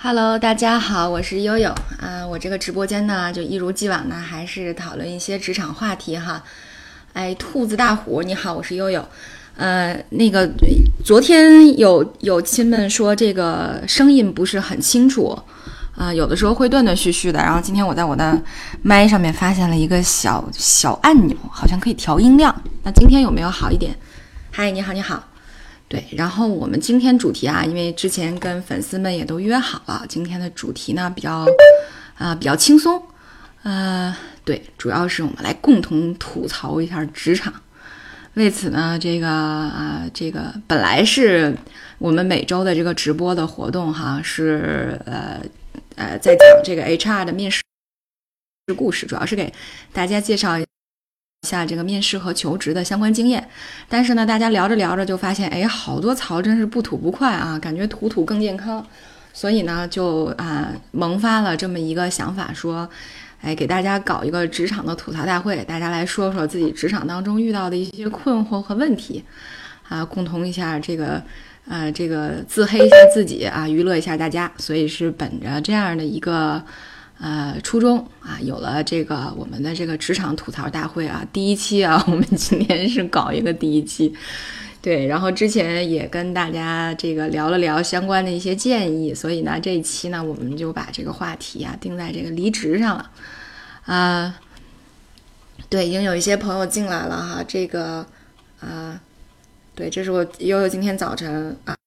Hello，大家好，我是悠悠啊。我这个直播间呢，就一如既往呢，还是讨论一些职场话题哈。哎，兔子大虎，你好，我是悠悠。呃，那个昨天有有亲们说这个声音不是很清楚啊，有的时候会断断续续的。然后今天我在我的麦上面发现了一个小小按钮，好像可以调音量。那今天有没有好一点？嗨，你好，你好。对，然后我们今天主题啊，因为之前跟粉丝们也都约好了，今天的主题呢比较，啊比较轻松，呃，对，主要是我们来共同吐槽一下职场。为此呢，这个啊，这个本来是我们每周的这个直播的活动哈，是呃呃在讲这个 HR 的面试故事，主要是给大家介绍。下这个面试和求职的相关经验，但是呢，大家聊着聊着就发现，哎，好多槽真是不吐不快啊，感觉吐吐更健康，所以呢，就啊萌发了这么一个想法，说，哎，给大家搞一个职场的吐槽大会，大家来说说自己职场当中遇到的一些困惑和问题，啊，共同一下这个，呃，这个自黑一下自己啊，娱乐一下大家，所以是本着这样的一个。呃，初中啊，有了这个我们的这个职场吐槽大会啊，第一期啊，我们今天是搞一个第一期，对，然后之前也跟大家这个聊了聊相关的一些建议，所以呢，这一期呢，我们就把这个话题啊定在这个离职上了，啊，对，已经有一些朋友进来了哈，这个啊，对，这是我悠悠今天早晨啊。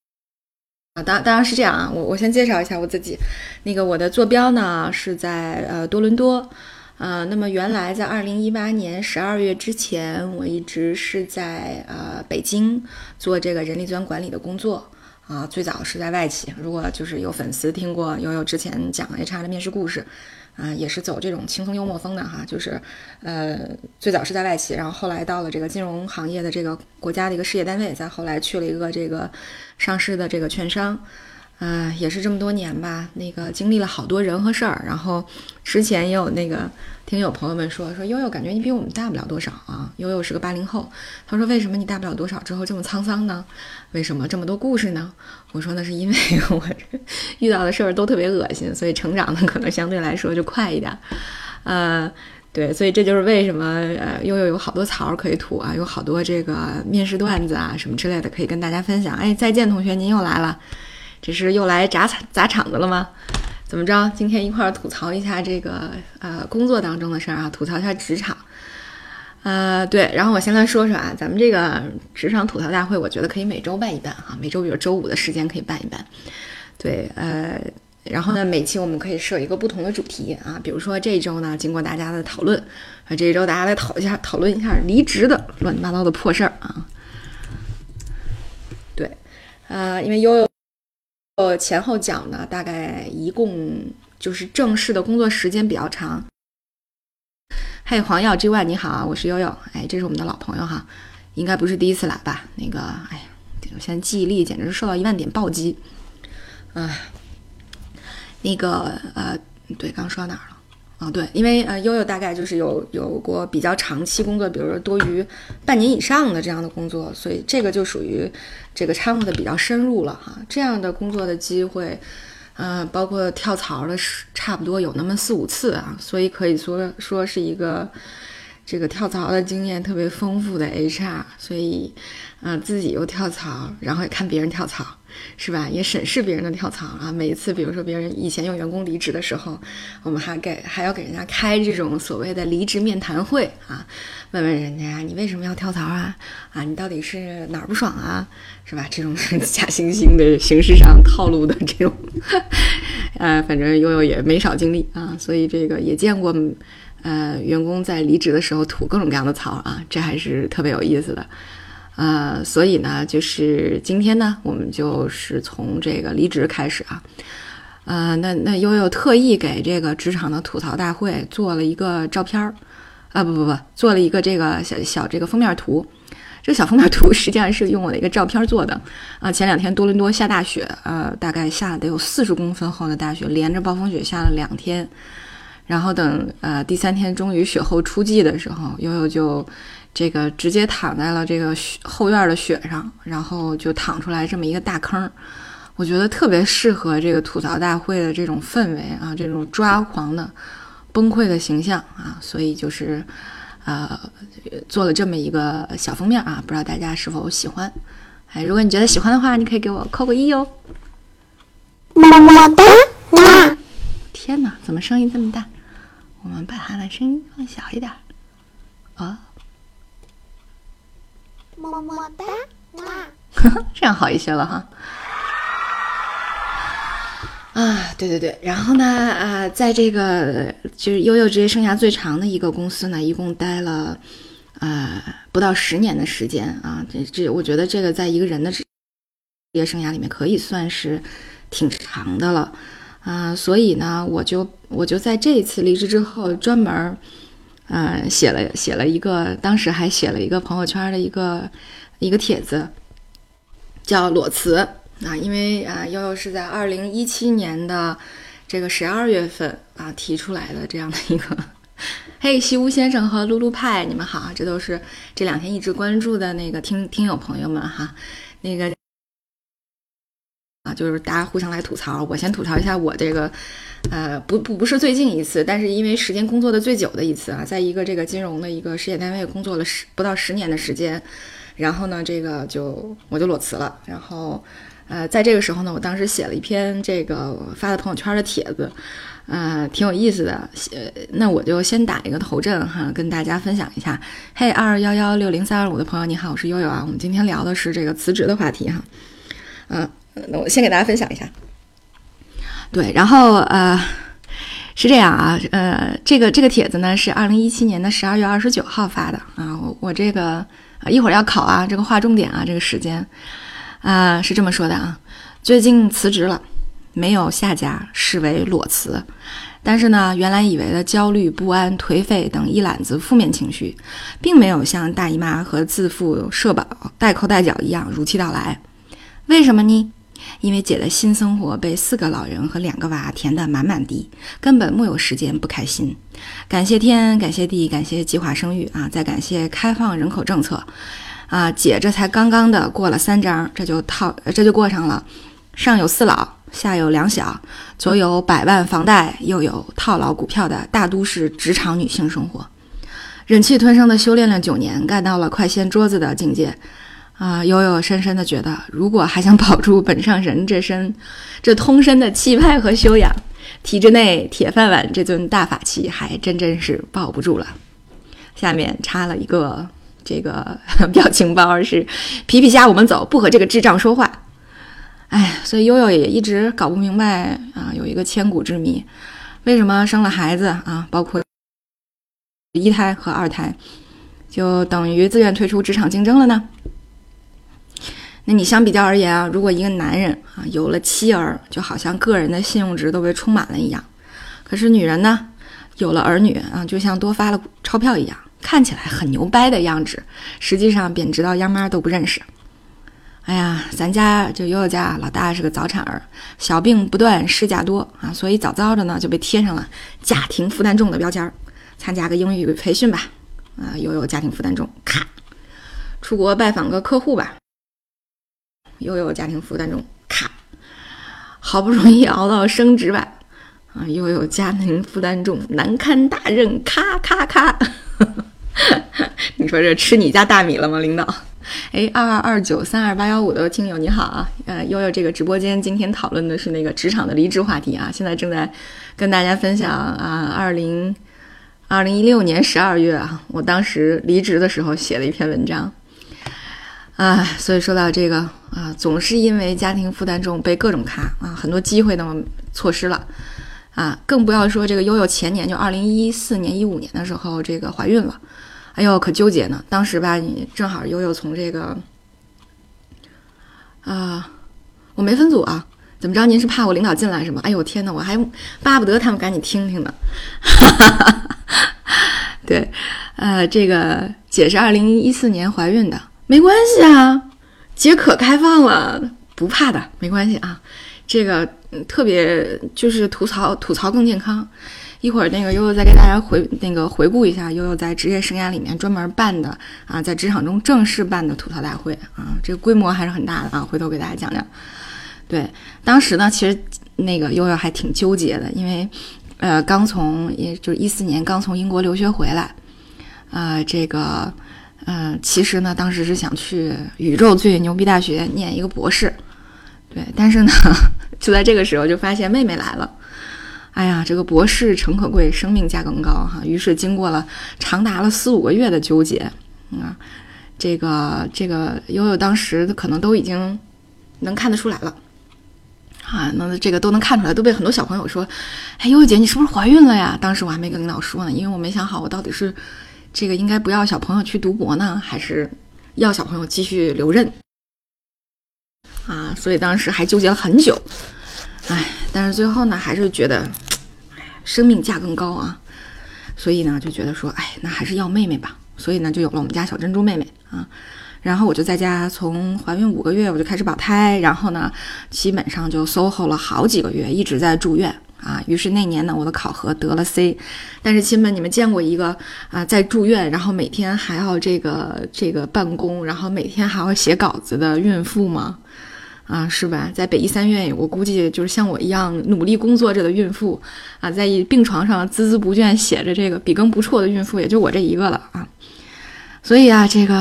啊，当当然是这样啊，我我先介绍一下我自己，那个我的坐标呢是在呃多伦多，呃，那么原来在二零一八年十二月之前，我一直是在呃北京做这个人力资源管理的工作啊，最早是在外企，如果就是有粉丝听过悠悠之前讲 HR 的面试故事。啊，也是走这种轻松幽默风的哈，就是，呃，最早是在外企，然后后来到了这个金融行业的这个国家的一个事业单位，再后来去了一个这个上市的这个券商。嗯，也是这么多年吧，那个经历了好多人和事儿。然后之前也有那个听友朋友们说说悠悠，感觉你比我们大不了多少啊。悠悠是个八零后，他说为什么你大不了多少之后这么沧桑呢？为什么这么多故事呢？我说那是因为我遇到的事儿都特别恶心，所以成长的可能相对来说就快一点。呃，对，所以这就是为什么呃悠悠有好多槽可以吐啊，有好多这个面试段子啊什么之类的可以跟大家分享。哎，再见同学，您又来了。这是又来砸场砸场子了吗？怎么着？今天一块儿吐槽一下这个呃工作当中的事儿啊，吐槽一下职场。呃，对，然后我先来说说啊，咱们这个职场吐槽大会，我觉得可以每周办一办哈，每周比如周五的时间可以办一办。对，呃，然后呢，每期我们可以设一个不同的主题啊，比如说这一周呢，经过大家的讨论，啊，这一周大家来讨一下讨论一下离职的乱七八糟的破事儿啊。对，呃，因为悠悠。我前后讲呢，大概一共就是正式的工作时间比较长。嘿，黄药之外，你好啊，我是悠悠，哎，这是我们的老朋友哈，应该不是第一次来吧？那个，哎呀，我现在记忆力简直是受到一万点暴击。哎，那个，呃，对，刚说到哪儿了？啊，对，因为呃，悠悠大概就是有有过比较长期工作，比如说多于半年以上的这样的工作，所以这个就属于这个掺和的比较深入了哈。这样的工作的机会，呃，包括跳槽的是差不多有那么四五次啊，所以可以说说是一个这个跳槽的经验特别丰富的 HR，所以，嗯，自己又跳槽，然后也看别人跳槽。是吧？也审视别人的跳槽啊。每一次，比如说别人以前有员工离职的时候，我们还给还要给人家开这种所谓的离职面谈会啊，问问人家你为什么要跳槽啊？啊，你到底是哪儿不爽啊？是吧？这种 假惺惺的形式上套路的这种，呃，反正悠悠也没少经历啊，所以这个也见过，呃，员工在离职的时候吐各种各样的槽啊，这还是特别有意思的。呃，所以呢，就是今天呢，我们就是从这个离职开始啊。呃，那那悠悠特意给这个职场的吐槽大会做了一个照片儿，啊不不不，做了一个这个小小这个封面图。这个小封面图实际上是用我的一个照片做的啊。前两天多伦多下大雪，呃，大概下了得有四十公分厚的大雪，连着暴风雪下了两天。然后等呃第三天终于雪后初霁的时候，悠悠就。这个直接躺在了这个后院的雪上，然后就躺出来这么一个大坑。我觉得特别适合这个吐槽大会的这种氛围啊，这种抓狂的、崩溃的形象啊，所以就是呃做了这么一个小封面啊，不知道大家是否喜欢？哎，如果你觉得喜欢的话，你可以给我扣个一哦。么么哒！天哪，怎么声音这么大？我们把它的声音放小一点。啊，么么哒！这样好一些了哈。啊，对对对，然后呢，啊，在这个就是悠悠职业生涯最长的一个公司呢，一共待了啊不到十年的时间啊。这这，我觉得这个在一个人的职业生涯里面可以算是挺长的了啊。所以呢，我就我就在这一次离职之后，专门呃写了写了一个，当时还写了一个朋友圈的一个一个帖子，叫裸辞。啊，因为啊，悠悠是在二零一七年的这个十二月份啊提出来的这样的一个，嘿，西屋先生和露露派，你们好，这都是这两天一直关注的那个听听友朋友们哈，那个啊，就是大家互相来吐槽，我先吐槽一下我这个，呃，不不不是最近一次，但是因为时间工作的最久的一次啊，在一个这个金融的一个事业单位工作了十不到十年的时间，然后呢，这个就我就裸辞了，然后。呃，在这个时候呢，我当时写了一篇这个发在朋友圈的帖子，呃，挺有意思的。呃，那我就先打一个头阵哈，跟大家分享一下。嘿，二幺幺六零三二五的朋友，你好，我是悠悠啊。我们今天聊的是这个辞职的话题哈。嗯，那我先给大家分享一下。对，然后呃，是这样啊，呃，这个这个帖子呢是二零一七年的十二月二十九号发的啊。我我这个一会儿要考啊，这个划重点啊，这个时间。啊，是这么说的啊，最近辞职了，没有下家，视为裸辞。但是呢，原来以为的焦虑、不安、颓废等一揽子负面情绪，并没有像大姨妈和自付社保代扣代缴一样如期到来。为什么呢？因为姐的新生活被四个老人和两个娃填得满满的，根本木有时间不开心。感谢天，感谢地，感谢计划生育啊！再感谢开放人口政策。啊，姐这才刚刚的过了三章，这就套，这就过上了，上有四老，下有两小，左有百万房贷，右有套牢股票的大都市职场女性生活，忍气吞声的修炼了九年，干到了快掀桌子的境界。啊，悠悠深深的觉得，如果还想保住本上神这身，这通身的气派和修养，体制内铁饭碗这尊大法器还真真是抱不住了。下面插了一个。这个 表情包是皮皮虾，我们走，不和这个智障说话。哎，所以悠悠也一直搞不明白啊，有一个千古之谜：为什么生了孩子啊，包括一胎和二胎，就等于自愿退出职场竞争了呢？那你相比较而言啊，如果一个男人啊有了妻儿，就好像个人的信用值都被充满了一样；可是女人呢，有了儿女啊，就像多发了钞票一样。看起来很牛掰的样子，实际上贬值到央妈都不认识。哎呀，咱家就悠悠家老大是个早产儿，小病不断，事假多啊，所以早早的呢就被贴上了家庭负担重的标签儿。参加个英语培训吧，啊，悠悠家庭负担重，咔；出国拜访个客户吧，又有家庭负担重，咔；好不容易熬到升职吧，啊，又有家庭负担重，难堪大任，咔咔咔。你说这吃你家大米了吗，领导？哎，二二二九三二八幺五的听友你好啊，呃，悠悠这个直播间今天讨论的是那个职场的离职话题啊，现在正在跟大家分享啊，二零二零一六年十二月啊，我当时离职的时候写的一篇文章啊，所以说到这个啊，总是因为家庭负担重被各种卡啊，很多机会都错失了。啊，更不要说这个悠悠前年就二零一四年一五年的时候，这个怀孕了，哎呦，可纠结呢。当时吧，你正好悠悠从这个，啊，我没分组啊，怎么着？您是怕我领导进来是吗？哎呦天哪，我还巴不得他们赶紧听听呢。对，呃，这个姐是二零一四年怀孕的，没关系啊，姐可开放了，不怕的，没关系啊。这个特别就是吐槽吐槽更健康，一会儿那个悠悠再给大家回那个回顾一下悠悠在职业生涯里面专门办的啊，在职场中正式办的吐槽大会啊，这个规模还是很大的啊，回头给大家讲讲。对，当时呢，其实那个悠悠还挺纠结的，因为呃，刚从也就是一四年刚从英国留学回来，啊，这个嗯，其实呢，当时是想去宇宙最牛逼大学念一个博士，对，但是呢，就在这个时候就发现妹妹来了。哎呀，这个博士诚可贵，生命价更高哈。于是经过了长达了四五个月的纠结，啊，这个这个悠悠当时可能都已经能看得出来了，啊，那这个都能看出来，都被很多小朋友说，哎，悠悠姐你是不是怀孕了呀？当时我还没跟领导说呢，因为我没想好我到底是这个应该不要小朋友去读博呢，还是要小朋友继续留任，啊，所以当时还纠结了很久。哎，但是最后呢，还是觉得，生命价更高啊，所以呢，就觉得说，哎，那还是要妹妹吧。所以呢，就有了我们家小珍珠妹妹啊。然后我就在家，从怀孕五个月我就开始保胎，然后呢，基本上就 SOHO 了好几个月，一直在住院啊。于是那年呢，我的考核得了 C。但是亲们，你们见过一个啊，在住院，然后每天还要这个这个办公，然后每天还要写稿子的孕妇吗？啊，是吧？在北医三院，我估计就是像我一样努力工作着的孕妇，啊，在病床上孜孜不倦写着这个笔耕不辍的孕妇，也就我这一个了啊。所以啊，这个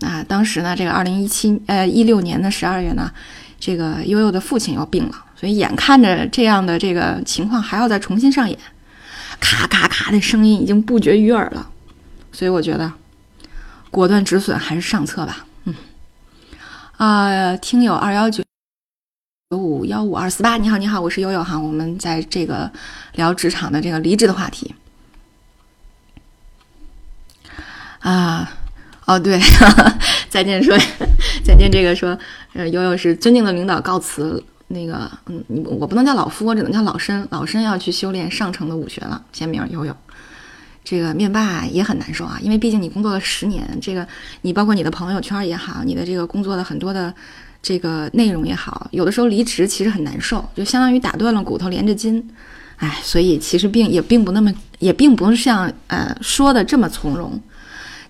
啊，当时呢，这个二零一七呃一六年的十二月呢，这个悠悠的父亲要病了，所以眼看着这样的这个情况还要再重新上演，咔咔咔的声音已经不绝于耳了，所以我觉得果断止损还是上策吧。嗯，啊，听友二幺九。九五幺五二四八，你好，你好，我是悠悠哈，我们在这个聊职场的这个离职的话题啊，哦对，再见说 再见，这个说呃悠悠是尊敬的领导告辞，那个嗯，我不能叫老夫，我只能叫老申，老申要去修炼上乘的武学了，签名悠悠，这个面霸也很难受啊，因为毕竟你工作了十年，这个你包括你的朋友圈也好，你的这个工作的很多的。这个内容也好，有的时候离职其实很难受，就相当于打断了骨头连着筋，哎，所以其实并也并不那么，也并不像呃说的这么从容。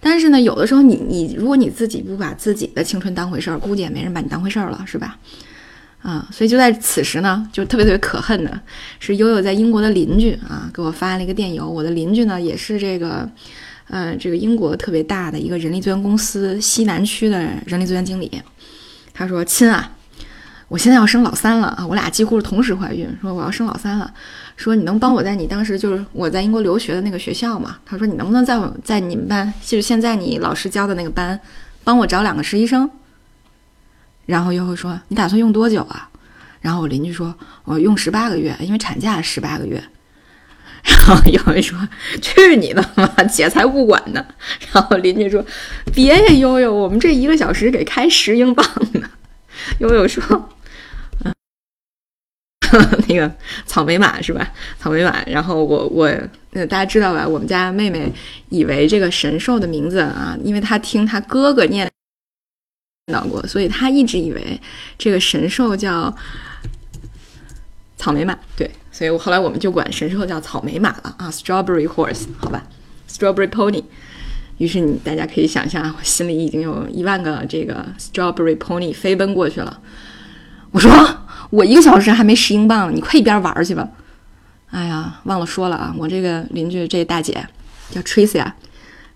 但是呢，有的时候你你如果你自己不把自己的青春当回事儿，估计也没人把你当回事儿了，是吧？啊，所以就在此时呢，就特别特别可恨的是悠悠在英国的邻居啊，给我发了一个电邮。我的邻居呢也是这个，呃，这个英国特别大的一个人力资源公司西南区的人力资源经理。他说：“亲啊，我现在要生老三了啊！我俩几乎是同时怀孕。说我要生老三了，说你能帮我在你当时就是我在英国留学的那个学校吗？他说你能不能在我在你们班，就是现在你老师教的那个班，帮我找两个实习生。然后又会说你打算用多久啊？然后我邻居说我用十八个月，因为产假十八个月。然后又会说去你的吧，姐才不管呢。然后邻居说别呀，悠悠，我们这一个小时给开十英镑呢。悠悠说，那个草莓马是吧？草莓马。然后我我，大家知道吧？我们家妹妹以为这个神兽的名字啊，因为她听她哥哥念到过，所以他一直以为这个神兽叫草莓马。对。所以，我后来我们就管神兽叫草莓马了啊，Strawberry Horse，好吧，Strawberry Pony。于是你大家可以想象，我心里已经有一万个这个 Strawberry Pony 飞奔过去了。我说我一个小时还没十英镑呢，你快一边玩去吧。哎呀，忘了说了啊，我这个邻居这大姐叫 Tracy 啊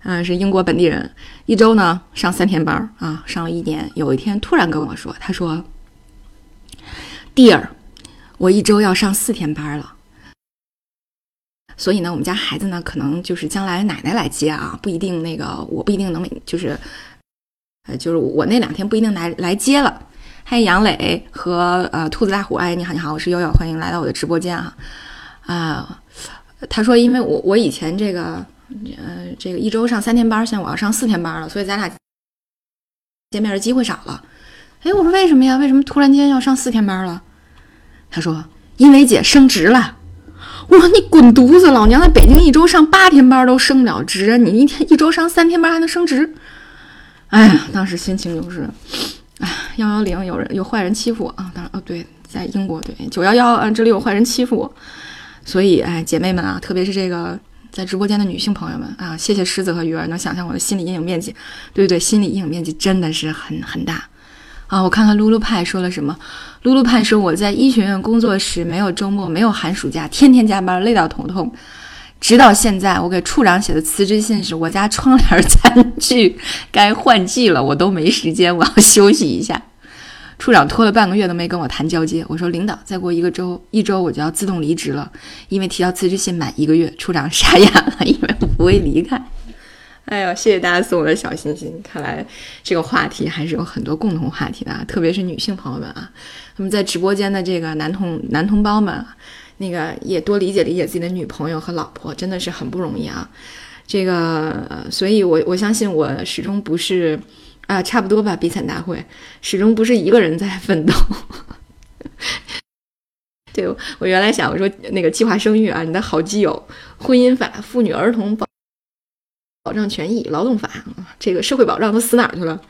嗯，是英国本地人，一周呢上三天班啊，上了一年。有一天突然跟我说，他说，Dear。我一周要上四天班了，所以呢，我们家孩子呢，可能就是将来奶奶来接啊，不一定那个，我不一定能就是，呃，就是我那两天不一定来来接了。嗨，杨磊和呃兔子大虎，哎，你好，你好，我是悠悠，欢迎来到我的直播间啊啊，他说，因为我我以前这个呃这个一周上三天班，现在我要上四天班了，所以咱俩见面的机会少了。哎，我说为什么呀？为什么突然间要上四天班了？他说：“因为姐升职了。”我说：“你滚犊子！老娘在北京一周上八天班都升不了职！你一天一周上三天班还能升职？”哎呀，当时心情就是，哎，幺幺零有人有坏人欺负我啊！当然，哦对，在英国对九幺幺啊，这里有坏人欺负我，所以哎，姐妹们啊，特别是这个在直播间的女性朋友们啊，谢谢狮子和鱼儿能想象我的心理阴影面积，对对，心理阴影面积真的是很很大。啊，我看看露露派说了什么。露露派说我在医学院工作时没有周末，没有寒暑假，天天加班，累到头痛。直到现在，我给处长写的辞职信是我家窗帘 餐具该换季了，我都没时间，我要休息一下。处长拖了半个月都没跟我谈交接，我说领导再过一个周一周我就要自动离职了，因为提交辞职信满一个月。处长傻眼了，因为我不会离开。哎呦，谢谢大家送我的小心心，看来这个话题还是有很多共同话题的啊，特别是女性朋友们啊，那么在直播间的这个男同男同胞们。那个也多理解理解自己的女朋友和老婆，真的是很不容易啊。这个，所以我我相信我始终不是啊，差不多吧。比惨大会始终不是一个人在奋斗。对我原来想我说那个计划生育啊，你的好基友，婚姻法、妇女儿童保保障权益、劳动法，这个社会保障都死哪儿去了？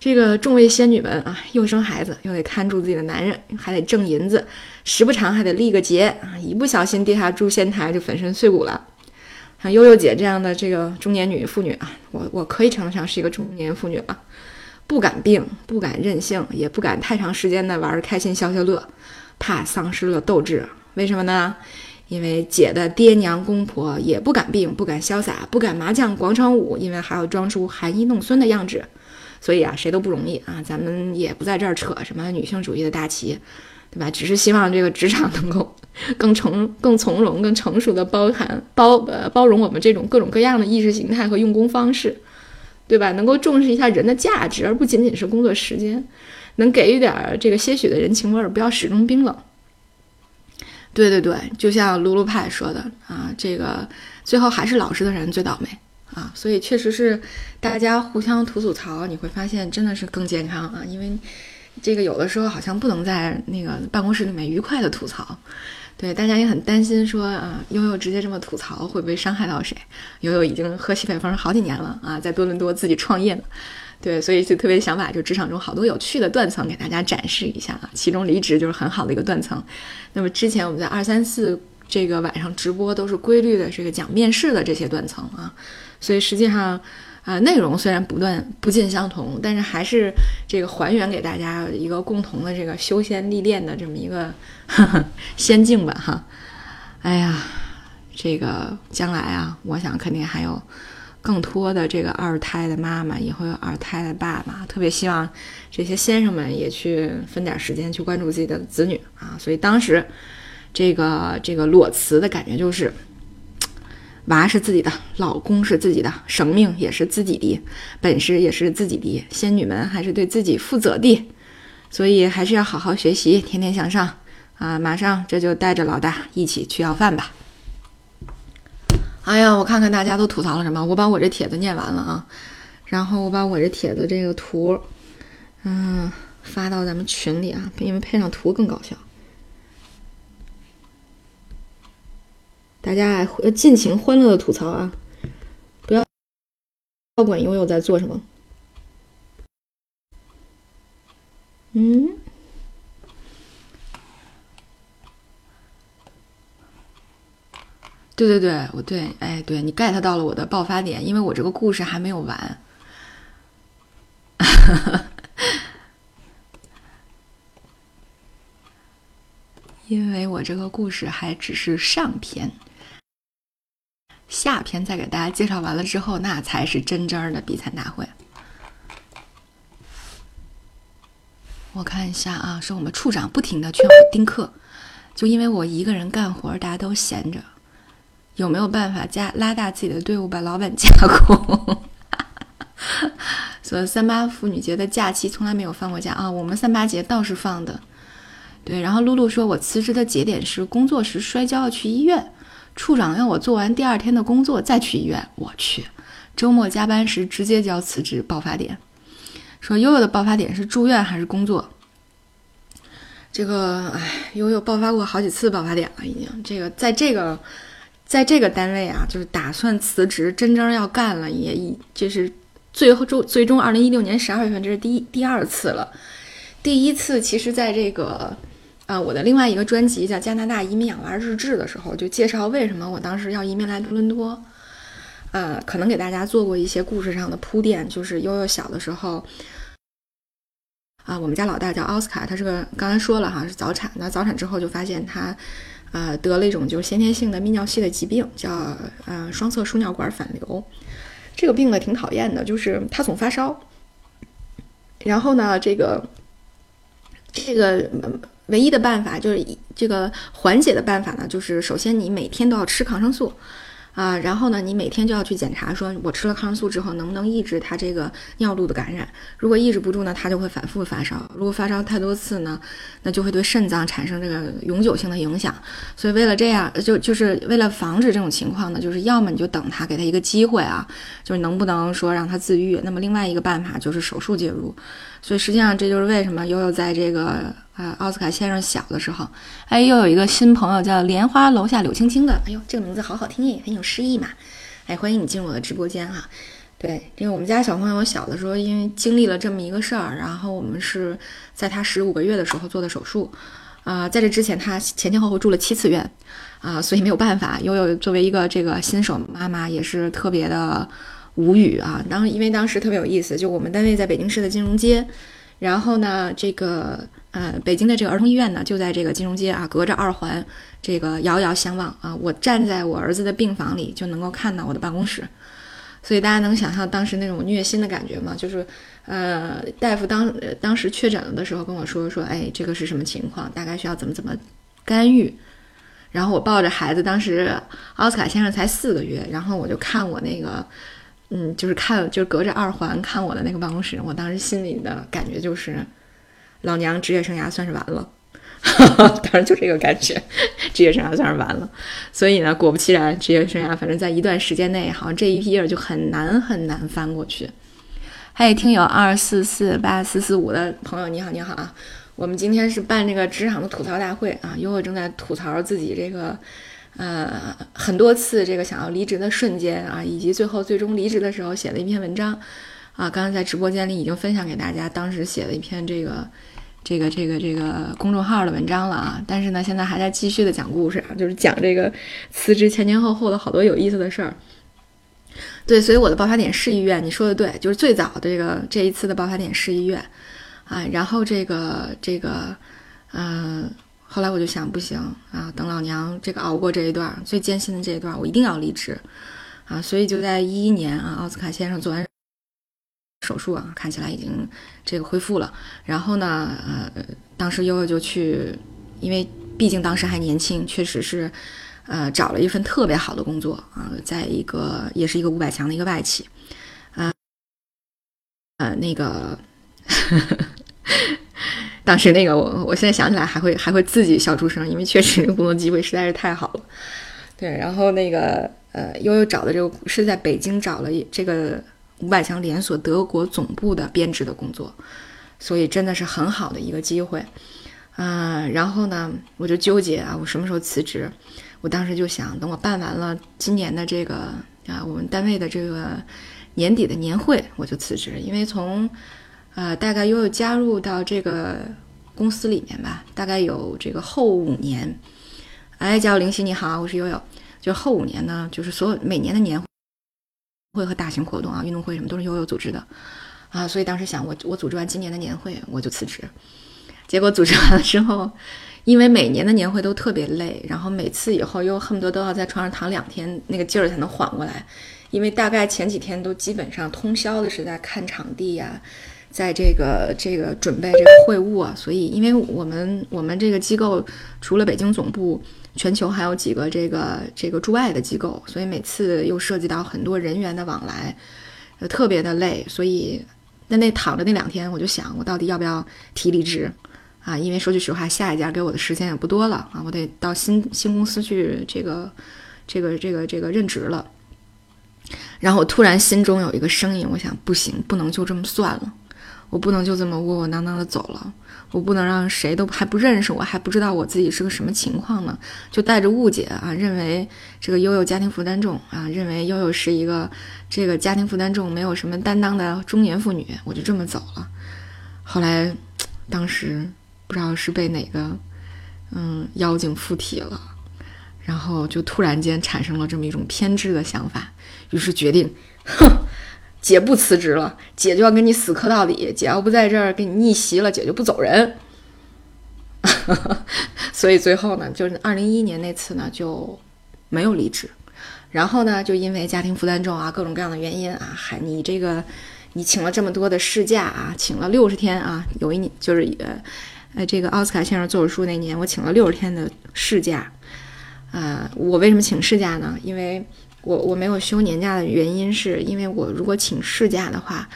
这个众位仙女们啊，又生孩子，又得看住自己的男人，还得挣银子，时不常还得立个节啊，一不小心跌下诛仙台就粉身碎骨了。像悠悠姐这样的这个中年女妇女啊，我我可以称得上是一个中年妇女了，不敢病，不敢任性，也不敢太长时间的玩开心消消乐，怕丧失了斗志。为什么呢？因为姐的爹娘公婆也不敢病，不敢潇洒，不敢麻将广场舞，因为还要装出含饴弄孙的样子。所以啊，谁都不容易啊！咱们也不在这儿扯什么女性主义的大旗，对吧？只是希望这个职场能够 更成、更从容、更成熟的包含包呃包容我们这种各种各样的意识形态和用工方式，对吧？能够重视一下人的价值，而不仅仅是工作时间，能给予点这个些许的人情味儿，不要始终冰冷。对对对，就像卢卢派说的啊，这个最后还是老实的人最倒霉。啊，所以确实是大家互相吐吐槽，你会发现真的是更健康啊。因为这个有的时候好像不能在那个办公室里面愉快的吐槽，对大家也很担心说啊，悠悠直接这么吐槽会不会伤害到谁？悠悠已经喝西北风好几年了啊，在多伦多自己创业呢，对，所以就特别想把就职场中好多有趣的断层给大家展示一下啊。其中离职就是很好的一个断层。那么之前我们在二三四这个晚上直播都是规律的这个讲面试的这些断层啊。所以实际上，啊，内容虽然不断不尽相同，但是还是这个还原给大家一个共同的这个修仙历练的这么一个 仙境吧，哈。哎呀，这个将来啊，我想肯定还有更多的这个二胎的妈妈，也会有二胎的爸爸，特别希望这些先生们也去分点时间去关注自己的子女啊。所以当时这个这个裸辞的感觉就是。娃是自己的，老公是自己的，生命也是自己的，本事也是自己的，仙女们还是对自己负责的，所以还是要好好学习，天天向上啊！马上这就带着老大一起去要饭吧。哎呀，我看看大家都吐槽了什么，我把我这帖子念完了啊，然后我把我这帖子这个图，嗯，发到咱们群里啊，因为配上图更搞笑。大家尽情欢乐的吐槽啊！不要要管悠悠在做什么。嗯，对对对，我对，哎，对你 get 到了我的爆发点，因为我这个故事还没有完，因为我这个故事还只是上篇。下篇再给大家介绍完了之后，那才是真真的比惨大会。我看一下啊，说我们处长不停的劝我丁克，就因为我一个人干活，大家都闲着，有没有办法加拉大自己的队伍，把老板架空？所以三八妇女节的假期从来没有放过假啊，我们三八节倒是放的。对，然后露露说，我辞职的节点是工作时摔跤要去医院。处长要我做完第二天的工作再去医院，我去。周末加班时直接交辞职，爆发点。说悠悠的爆发点是住院还是工作？这个，哎，悠悠爆发过好几次爆发点了，已经。这个在这个，在这个单位啊，就是打算辞职，真正要干了，也已这是最后终最终二零一六年十二月份，这是第一第二次了。第一次其实在这个。啊，我的另外一个专辑叫《加拿大移民养娃日志》的时候，就介绍为什么我当时要移民来多伦多。呃，可能给大家做过一些故事上的铺垫，就是悠悠小的时候，啊，我们家老大叫奥斯卡，他是个刚才说了哈，是早产。那早产之后就发现他，呃，得了一种就是先天性的泌尿系的疾病，叫呃双侧输尿管反流。这个病呢挺讨厌的，就是他总发烧。然后呢，这个这个唯一的办法就是这个缓解的办法呢，就是首先你每天都要吃抗生素。啊，然后呢，你每天就要去检查，说我吃了抗生素之后能不能抑制它这个尿路的感染。如果抑制不住呢，它就会反复发烧。如果发烧太多次呢，那就会对肾脏产生这个永久性的影响。所以为了这样，就就是为了防止这种情况呢，就是要么你就等他，给他一个机会啊，就是能不能说让他自愈。那么另外一个办法就是手术介入。所以实际上这就是为什么悠悠在这个。啊，奥斯卡先生小的时候，哎，又有一个新朋友叫莲花楼下柳青青的，哎呦，这个名字好好听耶，很有诗意嘛。哎，欢迎你进入我的直播间哈。对，因为我们家小朋友小的时候，因为经历了这么一个事儿，然后我们是在他十五个月的时候做的手术，啊，在这之前他前前后后住了七次院，啊，所以没有办法。悠悠作为一个这个新手妈妈，也是特别的无语啊。当因为当时特别有意思，就我们单位在北京市的金融街，然后呢，这个。呃，北京的这个儿童医院呢，就在这个金融街啊，隔着二环，这个遥遥相望啊。我站在我儿子的病房里，就能够看到我的办公室，所以大家能想象当时那种虐心的感觉吗？就是，呃，大夫当当时确诊了的时候跟我说说，哎，这个是什么情况？大概需要怎么怎么干预？然后我抱着孩子，当时奥斯卡先生才四个月，然后我就看我那个，嗯，就是看，就是隔着二环看我的那个办公室，我当时心里的感觉就是。老娘职业生涯算是完了，当然就这个感觉，职业生涯算是完了。所以呢，果不其然，职业生涯反正在一段时间内，好像这一批页就很难很难翻过去。嗨听友二四四八四四五的朋友，你好，你好啊！我们今天是办这个职场的吐槽大会啊，悠悠正在吐槽自己这个呃很多次这个想要离职的瞬间啊，以及最后最终离职的时候写的一篇文章啊，刚刚在直播间里已经分享给大家，当时写的一篇这个。这个这个这个公众号的文章了啊，但是呢，现在还在继续的讲故事啊，就是讲这个辞职前前后后的好多有意思的事儿。对，所以我的爆发点是医院，你说的对，就是最早这个这一次的爆发点是医院啊。然后这个这个，嗯，后来我就想，不行啊，等老娘这个熬过这一段最艰辛的这一段，我一定要离职啊。所以就在一一年啊，奥斯卡先生做完。手术啊，看起来已经这个恢复了。然后呢，呃，当时悠悠就去，因为毕竟当时还年轻，确实是，呃，找了一份特别好的工作啊，在一个也是一个五百强的一个外企，啊，呃，那个，当时那个我我现在想起来还会还会自己笑出声，因为确实这个工作机会实在是太好了。对，然后那个呃，悠悠找的这个是在北京找了这个。五百强连锁德国总部的编制的工作，所以真的是很好的一个机会，嗯，然后呢，我就纠结啊，我什么时候辞职？我当时就想，等我办完了今年的这个啊，我们单位的这个年底的年会，我就辞职。因为从呃大概悠悠加入到这个公司里面吧，大概有这个后五年。哎，叫林夕，你好，我是悠悠。就后五年呢，就是所有每年的年会。会和大型活动啊，运动会什么都是悠悠组织的，啊，所以当时想我我组织完今年的年会我就辞职，结果组织完了之后，因为每年的年会都特别累，然后每次以后又恨不得都要在床上躺两天，那个劲儿才能缓过来，因为大概前几天都基本上通宵的是在看场地呀，在这个这个准备这个会务啊，所以因为我们我们这个机构除了北京总部。全球还有几个这个这个驻外的机构，所以每次又涉及到很多人员的往来，呃，特别的累。所以在那躺着那两天，我就想，我到底要不要提离职啊？因为说句实话，下一家给我的时间也不多了啊，我得到新新公司去这个这个这个这个任职了。然后我突然心中有一个声音，我想，不行，不能就这么算了，我不能就这么窝窝囊囊的走了。我不能让谁都还不认识我，还不知道我自己是个什么情况呢，就带着误解啊，认为这个悠悠家庭负担重啊，认为悠悠是一个这个家庭负担重、没有什么担当的中年妇女，我就这么走了。后来，当时不知道是被哪个嗯妖精附体了，然后就突然间产生了这么一种偏执的想法，于是决定，哼。姐不辞职了，姐就要跟你死磕到底，姐要不在这儿给你逆袭了，姐就不走人。所以最后呢，就是二零一一年那次呢就没有离职。然后呢，就因为家庭负担重啊，各种各样的原因啊，还你这个你请了这么多的事假啊，请了六十天啊，有一年就是呃呃这个奥斯卡先生做手术那年，我请了六十天的事假。啊，我为什么请事假呢？因为我我没有休年假的原因，是因为我如果请事假的话，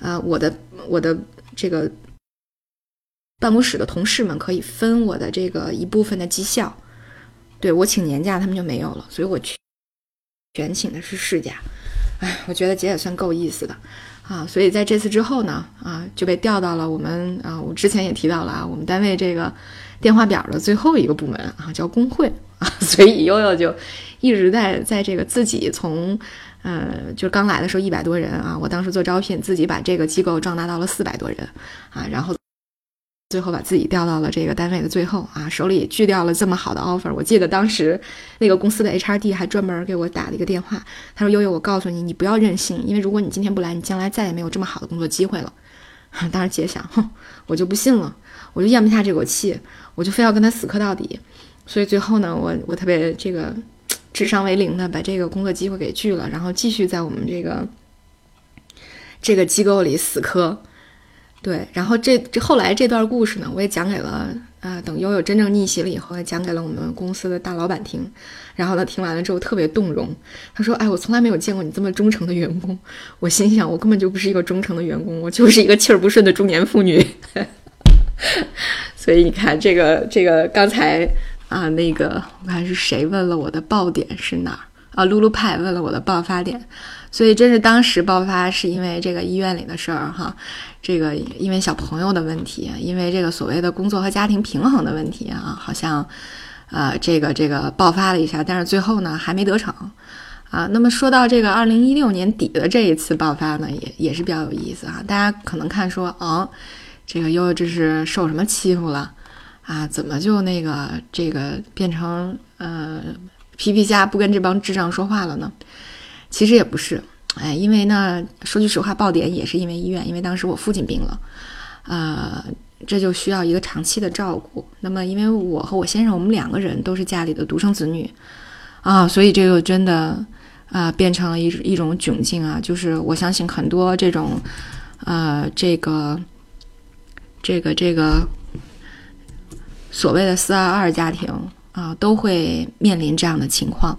呃，我的我的这个办公室的同事们可以分我的这个一部分的绩效。对我请年假，他们就没有了，所以我去。全请的是事假，哎，我觉得姐也算够意思的啊，所以在这次之后呢，啊，就被调到了我们啊，我之前也提到了啊，我们单位这个电话表的最后一个部门啊，叫工会，所以悠悠就一直在在这个自己从呃，就刚来的时候一百多人啊，我当时做招聘，自己把这个机构壮大到了四百多人啊，然后。最后把自己调到了这个单位的最后啊，手里拒掉了这么好的 offer。我记得当时那个公司的 HRD 还专门给我打了一个电话，他说：“悠悠，我告诉你，你不要任性，因为如果你今天不来，你将来再也没有这么好的工作机会了。”当时姐想，哼，我就不信了，我就咽不下这口气，我就非要跟他死磕到底。所以最后呢，我我特别这个 智商为零的把这个工作机会给拒了，然后继续在我们这个 这个机构里死磕。对，然后这这后来这段故事呢，我也讲给了啊，等悠悠真正逆袭了以后，也讲给了我们公司的大老板听。然后他听完了之后特别动容，他说：“哎，我从来没有见过你这么忠诚的员工。”我心想，我根本就不是一个忠诚的员工，我就是一个气儿不顺的中年妇女。所以你看，这个这个刚才啊，那个我看是谁问了我的爆点是哪儿啊？露露派问了我的爆发点。所以，真是当时爆发是因为这个医院里的事儿哈，这个因为小朋友的问题，因为这个所谓的工作和家庭平衡的问题啊，好像，呃，这个这个爆发了一下，但是最后呢还没得逞，啊，那么说到这个二零一六年底的这一次爆发呢，也也是比较有意思啊，大家可能看说，哦，这个又这是受什么欺负了啊？怎么就那个这个变成呃皮皮虾不跟这帮智障说话了呢？其实也不是，哎，因为呢，说句实话，爆点也是因为医院，因为当时我父亲病了，呃，这就需要一个长期的照顾。那么，因为我和我先生，我们两个人都是家里的独生子女，啊，所以这个真的啊，变成了一一种窘境啊。就是我相信很多这种，呃，这个，这个，这个所谓的四二二家庭啊，都会面临这样的情况。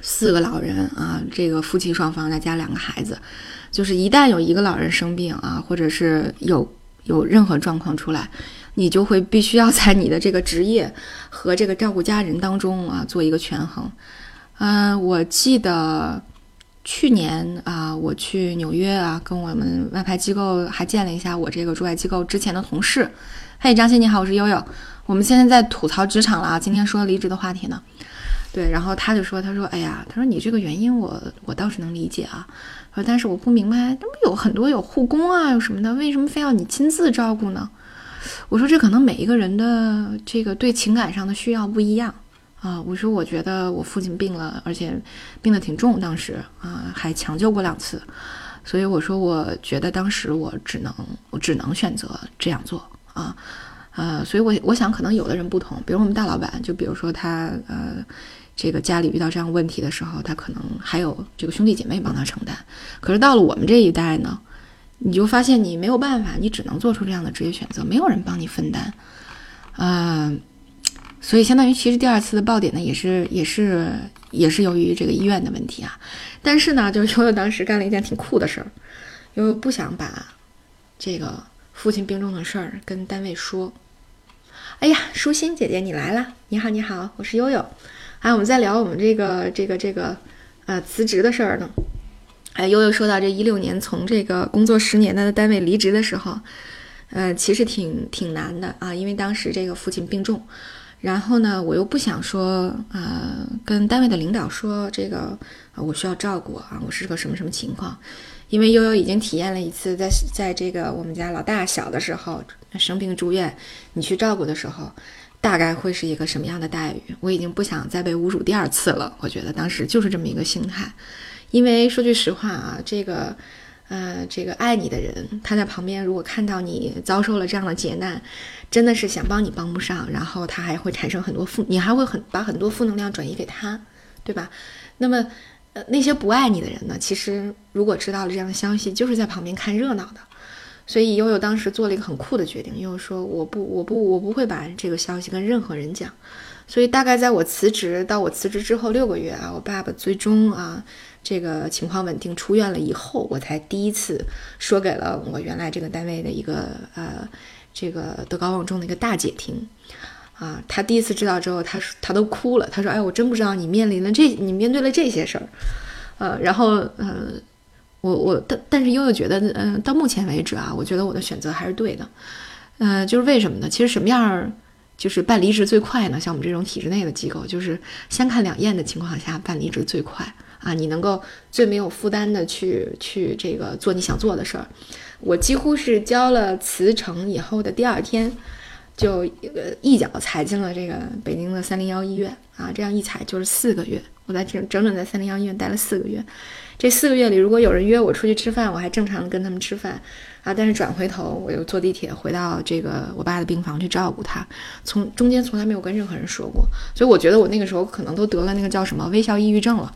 四个老人啊，这个夫妻双方再加两个孩子，就是一旦有一个老人生病啊，或者是有有任何状况出来，你就会必须要在你的这个职业和这个照顾家人当中啊做一个权衡。嗯，我记得去年啊，我去纽约啊，跟我们外派机构还见了一下我这个驻外机构之前的同事。嘿，张鑫你好，我是悠悠。我们现在在吐槽职场了啊，今天说离职的话题呢。对，然后他就说：“他说，哎呀，他说你这个原因我我倒是能理解啊，说但是我不明白，那不有很多有护工啊，有什么的，为什么非要你亲自照顾呢？”我说：“这可能每一个人的这个对情感上的需要不一样啊。”我说：“我觉得我父亲病了，而且病得挺重，当时啊还抢救过两次，所以我说我觉得当时我只能我只能选择这样做啊，呃，所以我我想可能有的人不同，比如我们大老板，就比如说他呃。”这个家里遇到这样问题的时候，他可能还有这个兄弟姐妹帮他承担。可是到了我们这一代呢，你就发现你没有办法，你只能做出这样的职业选择，没有人帮你分担。嗯，所以相当于其实第二次的爆点呢，也是也是也是由于这个医院的问题啊。但是呢，就是悠悠当时干了一件挺酷的事儿，悠悠不想把这个父亲病重的事儿跟单位说。哎呀，舒心姐姐你来了，你好你好，我是悠悠。哎，我们在聊我们这个这个这个，呃，辞职的事儿呢。哎，悠悠说到这一六年从这个工作十年的单位离职的时候，呃，其实挺挺难的啊，因为当时这个父亲病重，然后呢，我又不想说，呃，跟单位的领导说这个我需要照顾啊，我是个什么什么情况，因为悠悠已经体验了一次，在在这个我们家老大小的时候生病住院，你去照顾的时候。大概会是一个什么样的待遇？我已经不想再被侮辱第二次了。我觉得当时就是这么一个心态，因为说句实话啊，这个。呃，这个爱你的人，他在旁边，如果看到你遭受了这样的劫难，真的是想帮你帮不上，然后他还会产生很多负，你还会很把很多负能量转移给他，对吧？那么，呃，那些不爱你的人呢？其实如果知道了这样的消息，就是在旁边看热闹的。所以悠悠当时做了一个很酷的决定，悠悠说：“我不，我不，我不会把这个消息跟任何人讲。”所以大概在我辞职到我辞职之后六个月啊，我爸爸最终啊。这个情况稳定，出院了以后，我才第一次说给了我原来这个单位的一个呃，这个德高望重的一个大姐听，啊，他第一次知道之后，他说她都哭了，他说，哎，我真不知道你面临了这，你面对了这些事儿，呃，然后呃，我我但但是悠悠觉得，嗯，到目前为止啊，我觉得我的选择还是对的，嗯，就是为什么呢？其实什么样儿就是办离职最快呢？像我们这种体制内的机构，就是相看两厌的情况下办离职最快。啊，你能够最没有负担的去去这个做你想做的事儿。我几乎是交了辞呈以后的第二天，就呃一脚踩进了这个北京的三零幺医院啊，这样一踩就是四个月。我在整整整在三零幺医院待了四个月。这四个月里，如果有人约我出去吃饭，我还正常的跟他们吃饭啊。但是转回头，我又坐地铁回到这个我爸的病房去照顾他，从中间从来没有跟任何人说过。所以我觉得我那个时候可能都得了那个叫什么微笑抑郁症了。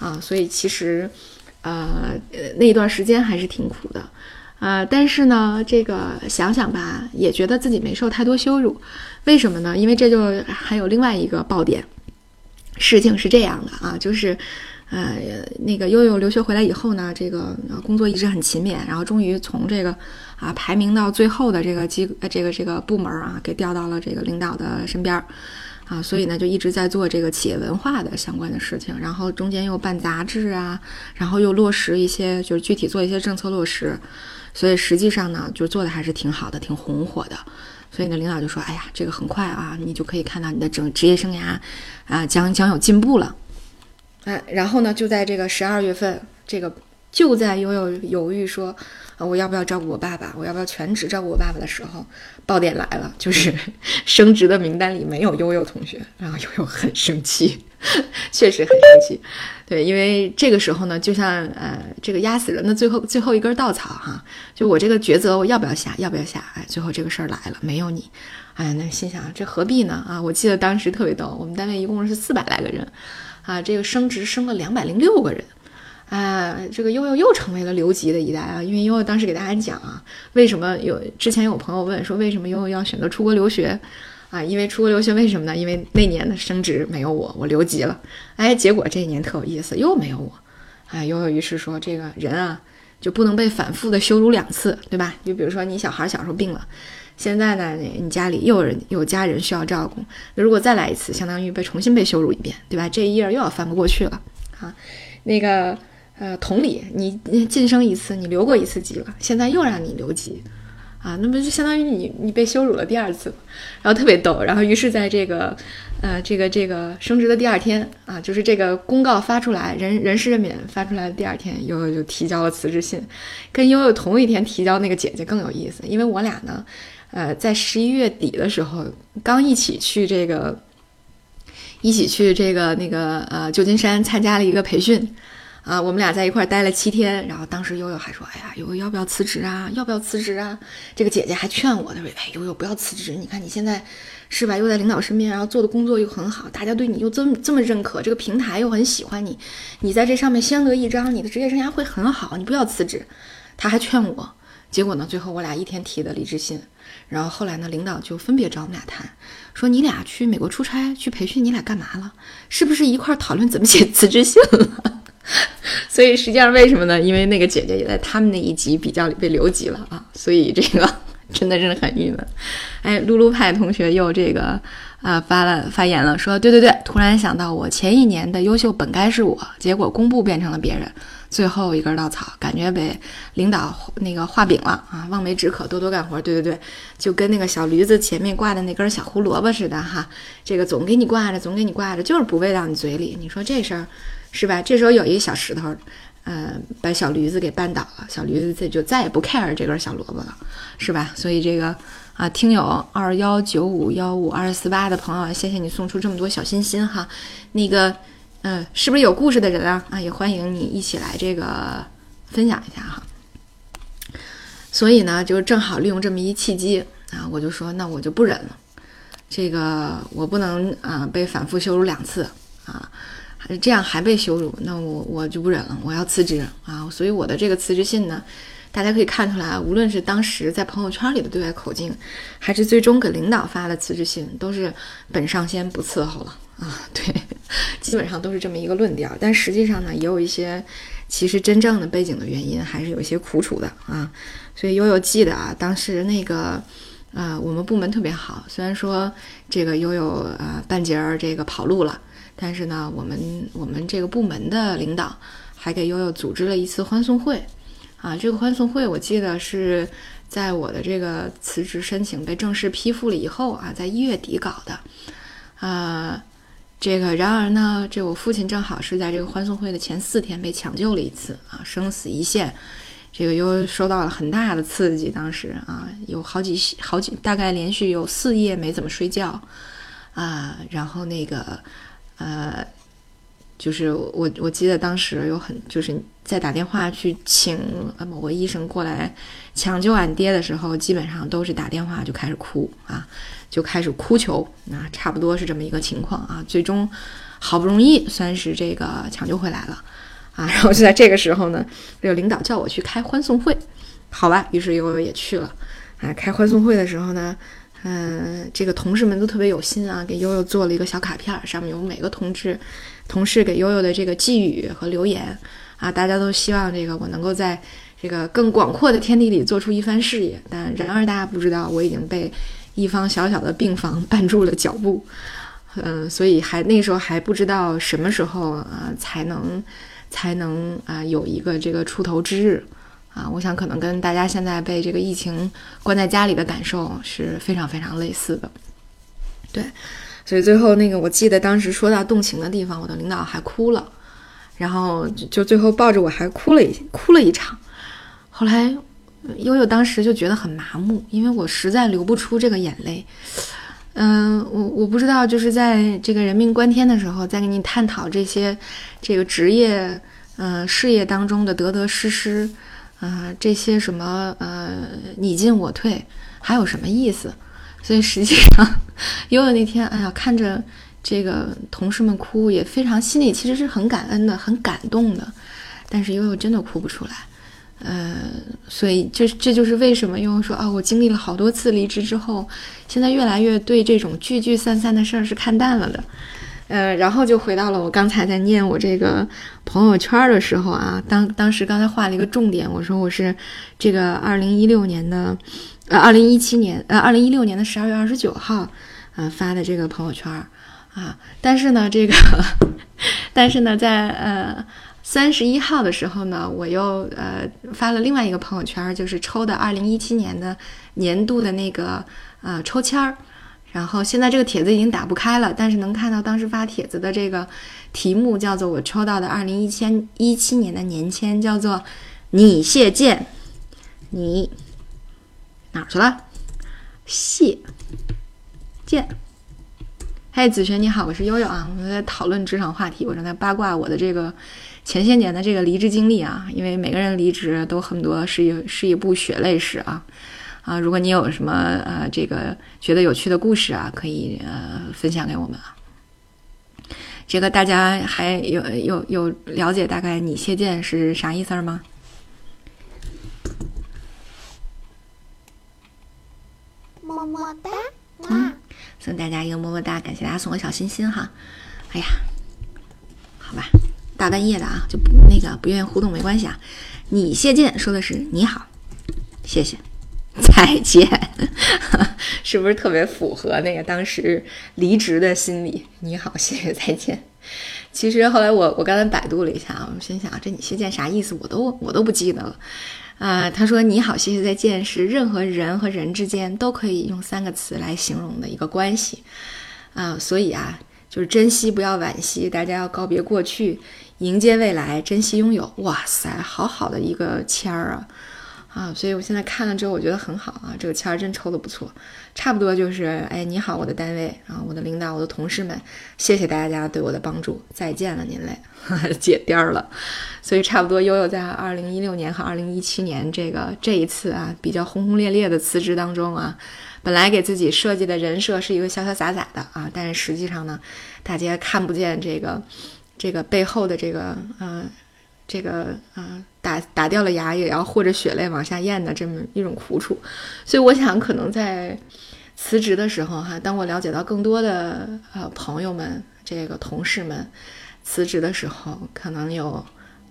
啊，所以其实，呃，那一段时间还是挺苦的，啊，但是呢，这个想想吧，也觉得自己没受太多羞辱，为什么呢？因为这就还有另外一个爆点，事情是这样的啊，就是，呃，那个悠悠留学回来以后呢，这个工作一直很勤勉，然后终于从这个啊排名到最后的这个机这个这个部门啊，给调到了这个领导的身边儿。啊，所以呢，就一直在做这个企业文化的相关的事情，然后中间又办杂志啊，然后又落实一些，就是具体做一些政策落实，所以实际上呢，就做的还是挺好的，挺红火的。所以呢，领导就说：“哎呀，这个很快啊，你就可以看到你的整职业生涯啊，将将有进步了。”哎，然后呢，就在这个十二月份，这个就在悠悠犹豫说。啊，我要不要照顾我爸爸？我要不要全职照顾我爸爸的时候，爆点来了，就是 升职的名单里没有悠悠同学，然后悠悠很生气，确实很生气。对，因为这个时候呢，就像呃，这个压死人的最后最后一根稻草哈，就我这个抉择，我要不要下，要不要下？哎，最后这个事儿来了，没有你，哎，那心想这何必呢？啊，我记得当时特别逗，我们单位一共是四百来个人，啊，这个升职升了两百零六个人。啊，这个悠悠又成为了留级的一代啊！因为悠悠当时给大家讲啊，为什么有之前有朋友问说为什么悠悠要选择出国留学啊？因为出国留学为什么呢？因为那年的升职没有我，我留级了。哎，结果这一年特有意思，又没有我。哎，悠悠于是说，这个人啊就不能被反复的羞辱两次，对吧？就比如说你小孩小时候病了，现在呢你家里又有人有家人需要照顾，如果再来一次，相当于被重新被羞辱一遍，对吧？这一页又要翻不过去了啊，那个。呃，同理，你晋升一次，你留过一次级了，现在又让你留级，啊，那么就相当于你你被羞辱了第二次，然后特别逗，然后于是在这个，呃，这个这个升职的第二天啊，就是这个公告发出来，人人事任免发出来的第二天，悠悠就提交了辞职信，跟悠悠同一天提交那个姐姐更有意思，因为我俩呢，呃，在十一月底的时候刚一起去这个，一起去这个那个呃旧金山参加了一个培训。啊，我们俩在一块儿待了七天，然后当时悠悠还说：“哎呀，悠悠要不要辞职啊？要不要辞职啊？”这个姐姐还劝我，她说：“哎，悠悠不要辞职，你看你现在是吧，又在领导身边，然后做的工作又很好，大家对你又这么这么认可，这个平台又很喜欢你，你在这上面相得益彰，你的职业生涯会很好，你不要辞职。”她还劝我，结果呢，最后我俩一天提的离职信，然后后来呢，领导就分别找我们俩谈，说你俩去美国出差去培训，你俩干嘛了？是不是一块儿讨论怎么写辞职信了？所以实际上为什么呢？因为那个姐姐也在他们那一级比较里被留级了啊，所以这个 真的真的很郁闷。哎，露露派同学又这个啊发了发言了，说对对对，突然想到我前一年的优秀本该是我，结果公布变成了别人，最后一根稻草，感觉被领导那个画饼了啊，望梅止渴，多多干活。对对对，就跟那个小驴子前面挂的那根小胡萝卜似的哈，这个总给你挂着，总给你挂着，就是不喂到你嘴里。你说这事儿。是吧？这时候有一个小石头，呃，把小驴子给绊倒了，小驴子就再也不 care 这根小萝卜了，是吧？所以这个啊，听友二幺九五幺五二四八的朋友，谢谢你送出这么多小心心哈。那个，嗯，是不是有故事的人啊？啊，也欢迎你一起来这个分享一下哈。所以呢，就正好利用这么一契机啊，我就说，那我就不忍了，这个我不能啊被反复羞辱两次啊，这样还被羞辱，那我我就不忍了，我要辞职啊。所以我的这个辞职信呢。大家可以看出来，无论是当时在朋友圈里的对外口径，还是最终给领导发的辞职信，都是本上仙不伺候了啊。对，基本上都是这么一个论调。但实际上呢，也有一些其实真正的背景的原因，还是有一些苦楚的啊。所以悠悠记得啊，当时那个呃，我们部门特别好，虽然说这个悠悠呃半截儿这个跑路了，但是呢，我们我们这个部门的领导还给悠悠组织了一次欢送会。啊，这个欢送会我记得是在我的这个辞职申请被正式批复了以后啊，在一月底搞的。啊，这个然而呢，这我父亲正好是在这个欢送会的前四天被抢救了一次啊，生死一线，这个又受到了很大的刺激。当时啊，有好几好几，大概连续有四夜没怎么睡觉啊，然后那个呃。就是我，我记得当时有很，就是在打电话去请某个医生过来抢救俺爹的时候，基本上都是打电话就开始哭啊，就开始哭求，啊，差不多是这么一个情况啊。最终好不容易算是这个抢救回来了啊，然后就在这个时候呢，这个领导叫我去开欢送会，好吧，于是悠悠也去了啊。开欢送会的时候呢，嗯这个同事们都特别有心啊，给悠悠做了一个小卡片，上面有每个同志。同事给悠悠的这个寄语和留言啊，大家都希望这个我能够在这个更广阔的天地里做出一番事业。但然而大家不知道，我已经被一方小小的病房 绊住了脚步，嗯，所以还那时候还不知道什么时候啊才能才能啊有一个这个出头之日啊。我想可能跟大家现在被这个疫情关在家里的感受是非常非常类似的，对。所以最后那个，我记得当时说到动情的地方，我的领导还哭了，然后就最后抱着我还哭了一哭了一场。后来悠悠当时就觉得很麻木，因为我实在流不出这个眼泪。嗯，我我不知道，就是在这个人命关天的时候，在跟你探讨这些这个职业嗯事业当中的得得失失，啊这些什么呃你进我退，还有什么意思？所以实际上，悠悠那天，哎呀，看着这个同事们哭，也非常心里其实是很感恩的，很感动的。但是悠悠真的哭不出来，呃，所以这这就是为什么悠悠说啊，我经历了好多次离职之后，现在越来越对这种聚聚散散的事儿是看淡了的。呃，然后就回到了我刚才在念我这个朋友圈的时候啊，当当时刚才画了一个重点，我说我是这个二零一六年的。呃，二零一七年，呃，二零一六年的十二月二十九号，呃，发的这个朋友圈啊，但是呢，这个，但是呢，在呃三十一号的时候呢，我又呃发了另外一个朋友圈，就是抽的二零一七年的年度的那个呃抽签儿，然后现在这个帖子已经打不开了，但是能看到当时发帖子的这个题目叫做我抽到的二零一千一七年的年签叫做你谢剑，你。哪儿去了？谢见。嘿，子璇你好，我是悠悠啊。我们在讨论职场话题，我正在八卦我的这个前些年的这个离职经历啊。因为每个人离职都很多是一是一部血泪史啊啊！如果你有什么呃这个觉得有趣的故事啊，可以呃分享给我们啊。这个大家还有有有了解大概你谢剑是啥意思吗？么么哒，嗯，送大家一个么么哒，感谢大家送我小心心哈。哎呀，好吧，大半夜的啊，就不那个不愿意互动没关系啊。你谢剑说的是你好，谢谢，再见，是不是特别符合那个当时离职的心理？你好，谢谢，再见。其实后来我我刚才百度了一下啊，我心想这你谢见啥意思？我都我都不记得了。啊，他说你好，谢谢再见是任何人和人之间都可以用三个词来形容的一个关系，啊，所以啊，就是珍惜不要惋惜，大家要告别过去，迎接未来，珍惜拥有。哇塞，好好的一个签儿啊，啊，所以我现在看了之后，我觉得很好啊，这个签儿真抽的不错，差不多就是，哎，你好，我的单位啊，我的领导，我的同事们，谢谢大家对我的帮助，再见了您嘞，解颠儿了，所以差不多悠悠在二零一六年和二零一七年这个这一次啊，比较轰轰烈烈的辞职当中啊，本来给自己设计的人设是一个潇潇洒洒的啊，但是实际上呢，大家看不见这个这个背后的这个嗯。这个啊，打打掉了牙也要和着血泪往下咽的这么一种苦楚，所以我想，可能在辞职的时候哈，当我了解到更多的呃朋友们、这个同事们辞职的时候，可能有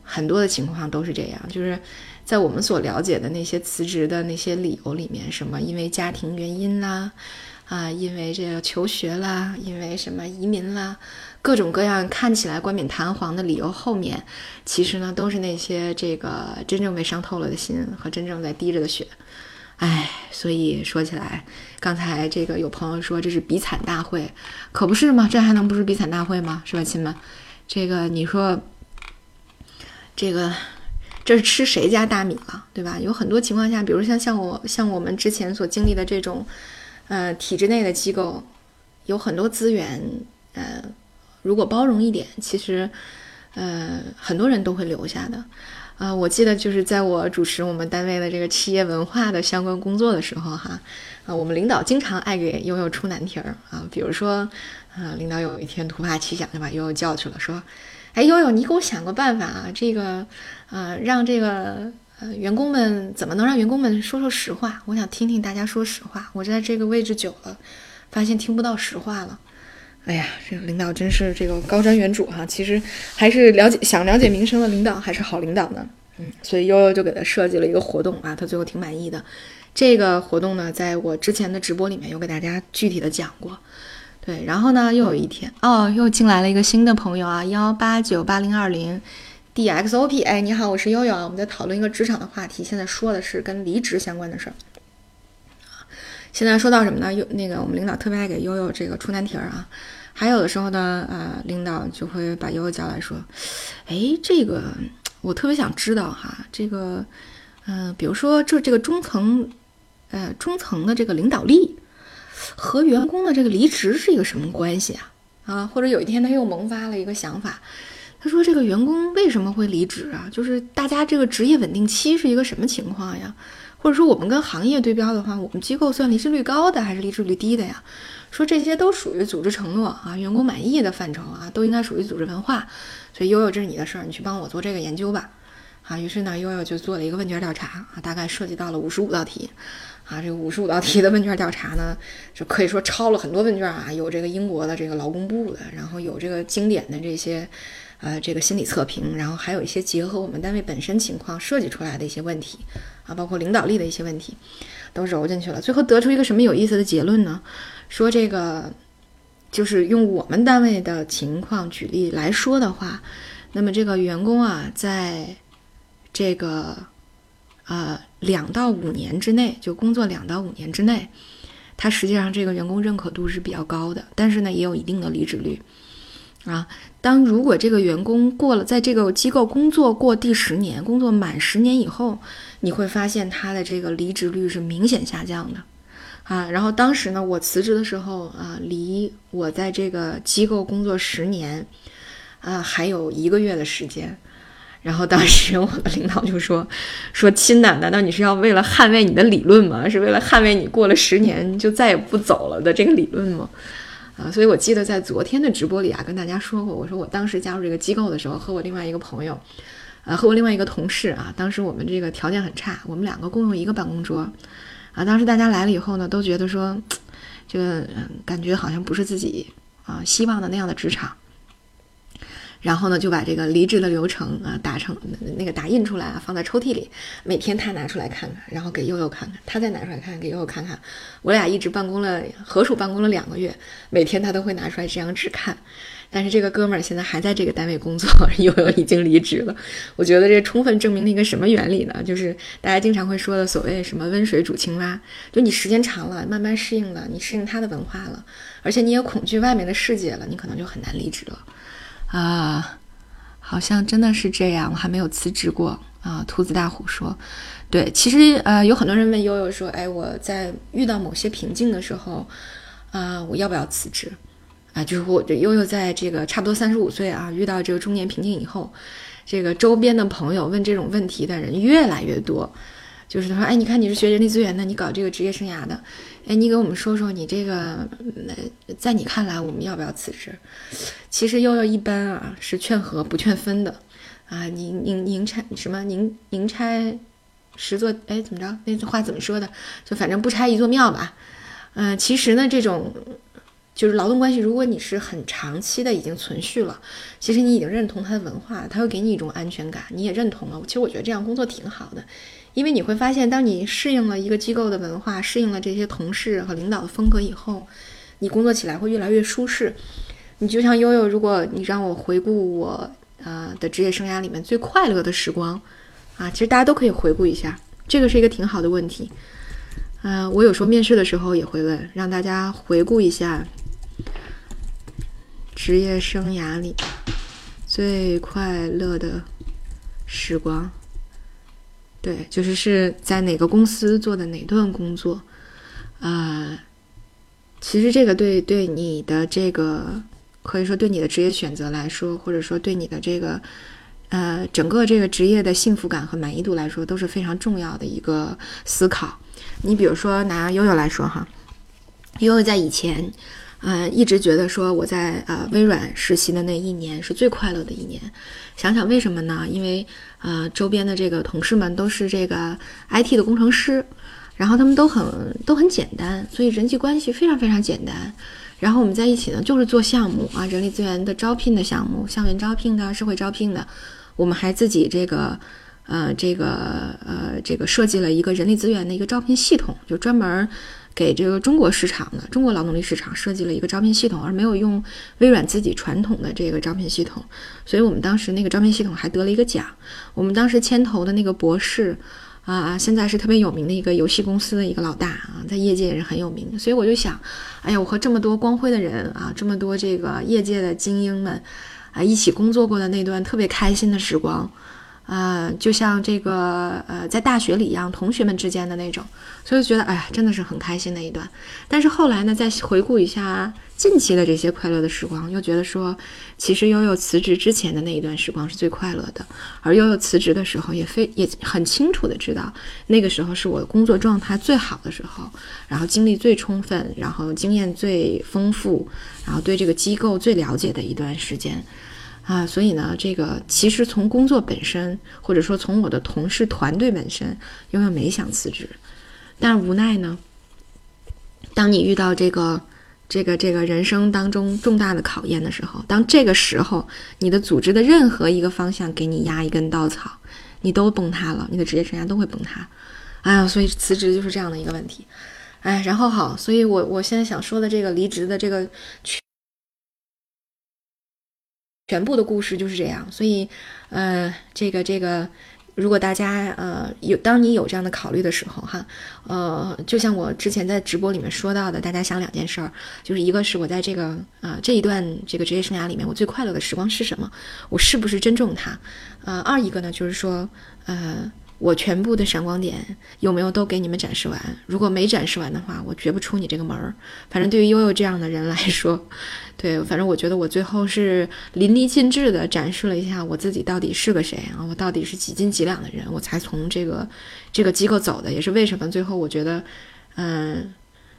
很多的情况都是这样，就是在我们所了解的那些辞职的那些理由里面，什么因为家庭原因啦，啊，因为这个求学啦，因为什么移民啦。各种各样看起来冠冕堂皇的理由后面，其实呢都是那些这个真正被伤透了的心和真正在滴着的血。唉，所以说起来，刚才这个有朋友说这是比惨大会，可不是吗？这还能不是比惨大会吗？是吧，亲们？这个你说，这个这是吃谁家大米了，对吧？有很多情况下，比如像像我像我们之前所经历的这种，呃，体制内的机构，有很多资源，呃。如果包容一点，其实，呃，很多人都会留下的。啊，我记得就是在我主持我们单位的这个企业文化的相关工作的时候，哈，啊，我们领导经常爱给悠悠出难题儿啊。比如说，啊，领导有一天突发奇想就把悠悠叫去了，说：“哎，悠悠，你给我想个办法啊，这个，啊，让这个呃员工们怎么能让员工们说说实话？我想听听大家说实话。我在这个位置久了，发现听不到实话了。”哎呀，这个领导真是这个高瞻远瞩哈！其实还是了解想了解民生的领导还是好领导呢。嗯，所以悠悠就给他设计了一个活动啊，他最后挺满意的。这个活动呢，在我之前的直播里面有给大家具体的讲过。对，然后呢，又有一天哦，又进来了一个新的朋友啊，幺八九八零二零 dxop。哎，你好，我是悠悠啊，我们在讨论一个职场的话题，现在说的是跟离职相关的事儿。现在说到什么呢？有那个我们领导特别爱给悠悠这个出难题儿啊，还有的时候呢，呃，领导就会把悠悠叫来说：“哎，这个我特别想知道哈，这个，呃，比如说这这个中层，呃，中层的这个领导力和员工的这个离职是一个什么关系啊？啊，或者有一天他又萌发了一个想法，他说这个员工为什么会离职啊？就是大家这个职业稳定期是一个什么情况呀？”或者说我们跟行业对标的话，我们机构算离职率高的还是离职率低的呀？说这些都属于组织承诺啊，员工满意的范畴啊，都应该属于组织文化。所以悠悠，这是你的事儿，你去帮我做这个研究吧。啊，于是呢，悠悠就做了一个问卷调查啊，大概涉及到了五十五道题。啊，这个五十五道题的问卷调查呢，就可以说抄了很多问卷啊，有这个英国的这个劳工部的，然后有这个经典的这些。呃，这个心理测评，然后还有一些结合我们单位本身情况设计出来的一些问题，啊，包括领导力的一些问题，都揉进去了。最后得出一个什么有意思的结论呢？说这个就是用我们单位的情况举例来说的话，那么这个员工啊，在这个呃两到五年之内，就工作两到五年之内，他实际上这个员工认可度是比较高的，但是呢，也有一定的离职率。啊，当如果这个员工过了在这个机构工作过第十年，工作满十年以后，你会发现他的这个离职率是明显下降的，啊，然后当时呢，我辞职的时候啊，离我在这个机构工作十年，啊，还有一个月的时间，然后当时我的领导就说，说亲的，难道你是要为了捍卫你的理论吗？是为了捍卫你过了十年就再也不走了的这个理论吗？啊，所以我记得在昨天的直播里啊，跟大家说过，我说我当时加入这个机构的时候，和我另外一个朋友，呃，和我另外一个同事啊，当时我们这个条件很差，我们两个共用一个办公桌，啊，当时大家来了以后呢，都觉得说，这个感觉好像不是自己啊希望的那样的职场。然后呢，就把这个离职的流程啊打成那个打印出来啊，放在抽屉里。每天他拿出来看看，然后给悠悠看看，他再拿出来看，给悠悠看看。我俩一直办公了，合署办公了两个月，每天他都会拿出来这张纸看。但是这个哥们儿现在还在这个单位工作，悠悠已经离职了。我觉得这充分证明了一个什么原理呢？就是大家经常会说的所谓什么温水煮青蛙，就你时间长了，慢慢适应了，你适应他的文化了，而且你也恐惧外面的世界了，你可能就很难离职了。啊，好像真的是这样。我还没有辞职过啊，兔子大虎说，对，其实呃，有很多人问悠悠说，哎，我在遇到某些瓶颈的时候，啊，我要不要辞职？啊，就是我悠悠在这个差不多三十五岁啊，遇到这个中年瓶颈以后，这个周边的朋友问这种问题的人越来越多。就是他说，哎，你看你是学人力资源的，你搞这个职业生涯的，哎，你给我们说说你这个，在你看来我们要不要辞职？其实悠悠一般啊是劝和不劝分的，啊，宁宁宁拆什么宁宁拆十座，哎，怎么着？那句话怎么说的？就反正不拆一座庙吧。嗯，其实呢，这种。就是劳动关系，如果你是很长期的已经存续了，其实你已经认同他的文化，他会给你一种安全感，你也认同了。其实我觉得这样工作挺好的，因为你会发现，当你适应了一个机构的文化，适应了这些同事和领导的风格以后，你工作起来会越来越舒适。你就像悠悠，如果你让我回顾我呃的职业生涯里面最快乐的时光，啊，其实大家都可以回顾一下，这个是一个挺好的问题。嗯，我有时候面试的时候也会问，让大家回顾一下。职业生涯里最快乐的时光，对，就是是在哪个公司做的哪段工作，啊，其实这个对对你的这个可以说对你的职业选择来说，或者说对你的这个呃整个这个职业的幸福感和满意度来说，都是非常重要的一个思考。你比如说拿悠悠来说哈，悠悠在以前。嗯，一直觉得说我在呃微软实习的那一年是最快乐的一年。想想为什么呢？因为呃周边的这个同事们都是这个 IT 的工程师，然后他们都很都很简单，所以人际关系非常非常简单。然后我们在一起呢，就是做项目啊，人力资源的招聘的项目，校园招聘的、社会招聘的。我们还自己这个呃这个呃这个设计了一个人力资源的一个招聘系统，就专门。给这个中国市场的中国劳动力市场设计了一个招聘系统，而没有用微软自己传统的这个招聘系统，所以我们当时那个招聘系统还得了一个奖。我们当时牵头的那个博士，啊，现在是特别有名的一个游戏公司的一个老大啊，在业界也是很有名。所以我就想，哎呀，我和这么多光辉的人啊，这么多这个业界的精英们啊，一起工作过的那段特别开心的时光。呃，就像这个呃，在大学里一样，同学们之间的那种，所以觉得哎呀，真的是很开心的一段。但是后来呢，再回顾一下近期的这些快乐的时光，又觉得说，其实悠悠辞职之前的那一段时光是最快乐的，而悠悠辞职的时候也非也很清楚的知道，那个时候是我工作状态最好的时候，然后精力最充分，然后经验最丰富，然后对这个机构最了解的一段时间。啊，所以呢，这个其实从工作本身，或者说从我的同事团队本身，悠悠没想辞职，但是无奈呢，当你遇到这个这个这个人生当中重大的考验的时候，当这个时候你的组织的任何一个方向给你压一根稻草，你都崩塌了，你的职业生涯都会崩塌。哎呀，所以辞职就是这样的一个问题。哎，然后好，所以我我现在想说的这个离职的这个。全部的故事就是这样，所以，呃，这个这个，如果大家呃有，当你有这样的考虑的时候，哈，呃，就像我之前在直播里面说到的，大家想两件事儿，就是一个是我在这个啊这一段这个职业生涯里面，我最快乐的时光是什么？我是不是珍重它？呃，二一个呢，就是说，呃。我全部的闪光点有没有都给你们展示完？如果没展示完的话，我绝不出你这个门儿。反正对于悠悠这样的人来说，对，反正我觉得我最后是淋漓尽致的展示了一下我自己到底是个谁啊，我到底是几斤几两的人，我才从这个这个机构走的，也是为什么最后我觉得，嗯，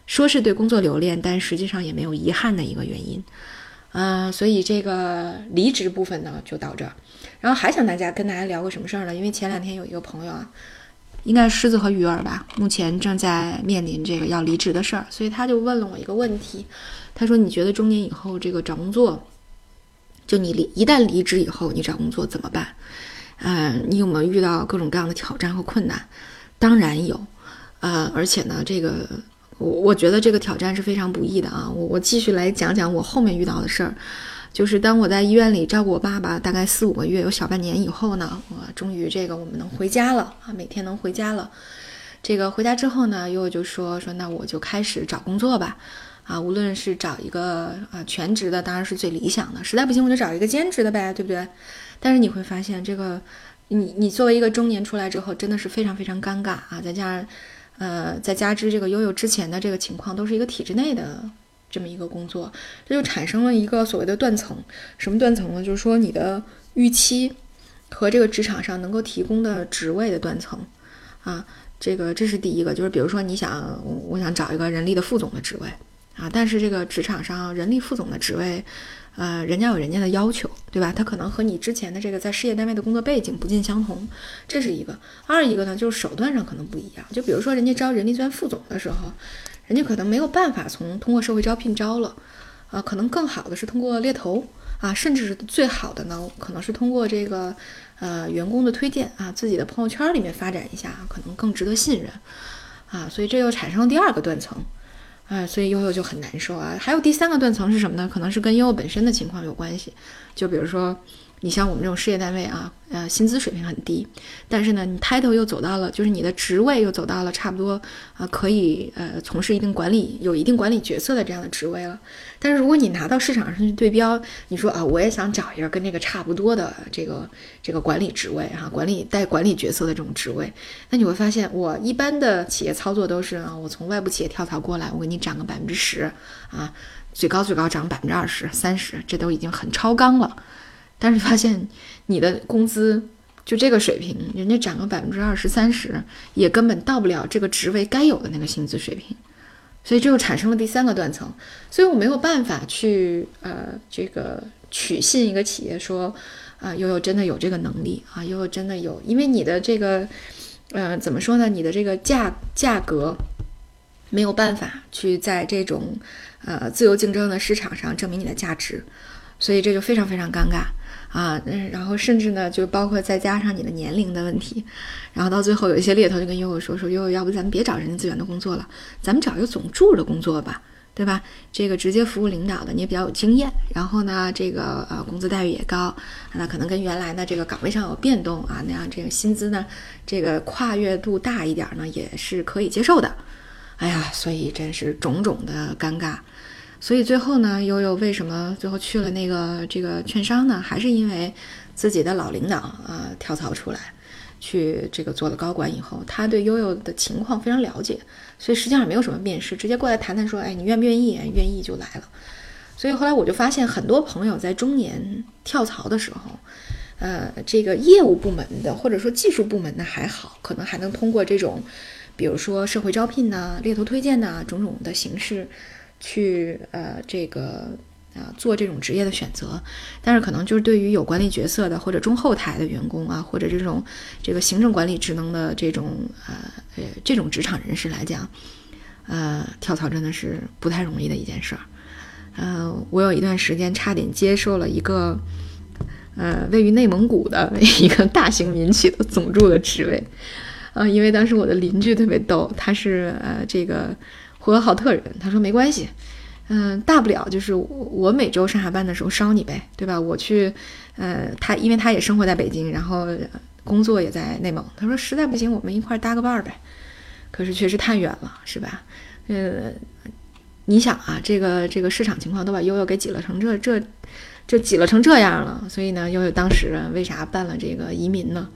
说是对工作留恋，但实际上也没有遗憾的一个原因。嗯，所以这个离职部分呢就到这儿，然后还想大家跟大家聊个什么事儿呢？因为前两天有一个朋友啊，应该狮子和鱼儿吧，目前正在面临这个要离职的事儿，所以他就问了我一个问题，他说：“你觉得中年以后这个找工作，就你离一旦离职以后，你找工作怎么办？嗯，你有没有遇到各种各样的挑战和困难？当然有，呃，而且呢，这个。”我我觉得这个挑战是非常不易的啊！我我继续来讲讲我后面遇到的事儿，就是当我在医院里照顾我爸爸大概四五个月，有小半年以后呢，我终于这个我们能回家了啊，每天能回家了。这个回家之后呢，悠悠就说说那我就开始找工作吧，啊，无论是找一个啊全职的，当然是最理想的，实在不行我就找一个兼职的呗，对不对？但是你会发现这个。你你作为一个中年出来之后，真的是非常非常尴尬啊！再加上，呃，再加之这个悠悠之前的这个情况，都是一个体制内的这么一个工作，这就产生了一个所谓的断层。什么断层呢？就是说你的预期和这个职场上能够提供的职位的断层啊。这个这是第一个，就是比如说你想，我想找一个人力的副总的职位啊，但是这个职场上人力副总的职位。呃，人家有人家的要求，对吧？他可能和你之前的这个在事业单位的工作背景不尽相同，这是一个。二一个呢，就是手段上可能不一样。就比如说，人家招人力资源副总的时候，人家可能没有办法从通过社会招聘招了，啊，可能更好的是通过猎头啊，甚至是最好的呢，可能是通过这个呃员工的推荐啊，自己的朋友圈里面发展一下，可能更值得信任啊，所以这又产生了第二个断层。啊，所以悠悠就很难受啊。还有第三个断层是什么呢？可能是跟悠悠本身的情况有关系，就比如说。你像我们这种事业单位啊，呃，薪资水平很低，但是呢，你 title 又走到了，就是你的职位又走到了差不多，呃，可以呃从事一定管理、有一定管理角色的这样的职位了。但是如果你拿到市场上去对标，你说啊，我也想找一个跟这个差不多的这个这个管理职位哈，管理带管理角色的这种职位，那你会发现，我一般的企业操作都是啊，我从外部企业跳槽过来，我给你涨个百分之十啊，最高最高涨百分之二十三十，这都已经很超纲了。但是发现你的工资就这个水平，人家涨个百分之二十三十，也根本到不了这个职位该有的那个薪资水平，所以这又产生了第三个断层。所以我没有办法去呃这个取信一个企业说啊悠悠真的有这个能力啊悠悠真的有，因为你的这个呃怎么说呢？你的这个价价格没有办法去在这种呃自由竞争的市场上证明你的价值，所以这就非常非常尴尬。啊，然后甚至呢，就包括再加上你的年龄的问题，然后到最后有一些猎头就跟悠悠说说悠悠，要不咱们别找人力资源的工作了，咱们找一个总助的工作吧，对吧？这个直接服务领导的你也比较有经验，然后呢，这个呃工资待遇也高，那可能跟原来的这个岗位上有变动啊，那样这个薪资呢，这个跨越度大一点呢，也是可以接受的。哎呀，所以真是种种的尴尬。所以最后呢，悠悠为什么最后去了那个这个券商呢？还是因为自己的老领导啊跳槽出来，去这个做了高管以后，他对悠悠的情况非常了解，所以实际上没有什么面试，直接过来谈谈说，哎，你愿不愿意？愿意就来了。所以后来我就发现，很多朋友在中年跳槽的时候，呃，这个业务部门的或者说技术部门的还好，可能还能通过这种，比如说社会招聘呐、猎头推荐呐种种的形式。去呃这个啊做这种职业的选择，但是可能就是对于有管理角色的或者中后台的员工啊，或者这种这个行政管理职能的这种呃呃这种职场人士来讲，呃跳槽真的是不太容易的一件事儿。呃，我有一段时间差点接受了一个呃位于内蒙古的 一个大型民企的总助的职位，呃，因为当时我的邻居特别逗，他是呃这个。呼和浩特人，他说没关系，嗯，大不了就是我每周上下班的时候捎你呗，对吧？我去，呃，他因为他也生活在北京，然后工作也在内蒙，他说实在不行，我们一块搭个伴儿呗。可是确实太远了，是吧？呃，你想啊，这个这个市场情况都把悠悠给挤了成这这这挤了成这样了，所以呢，悠悠当时为啥办了这个移民呢？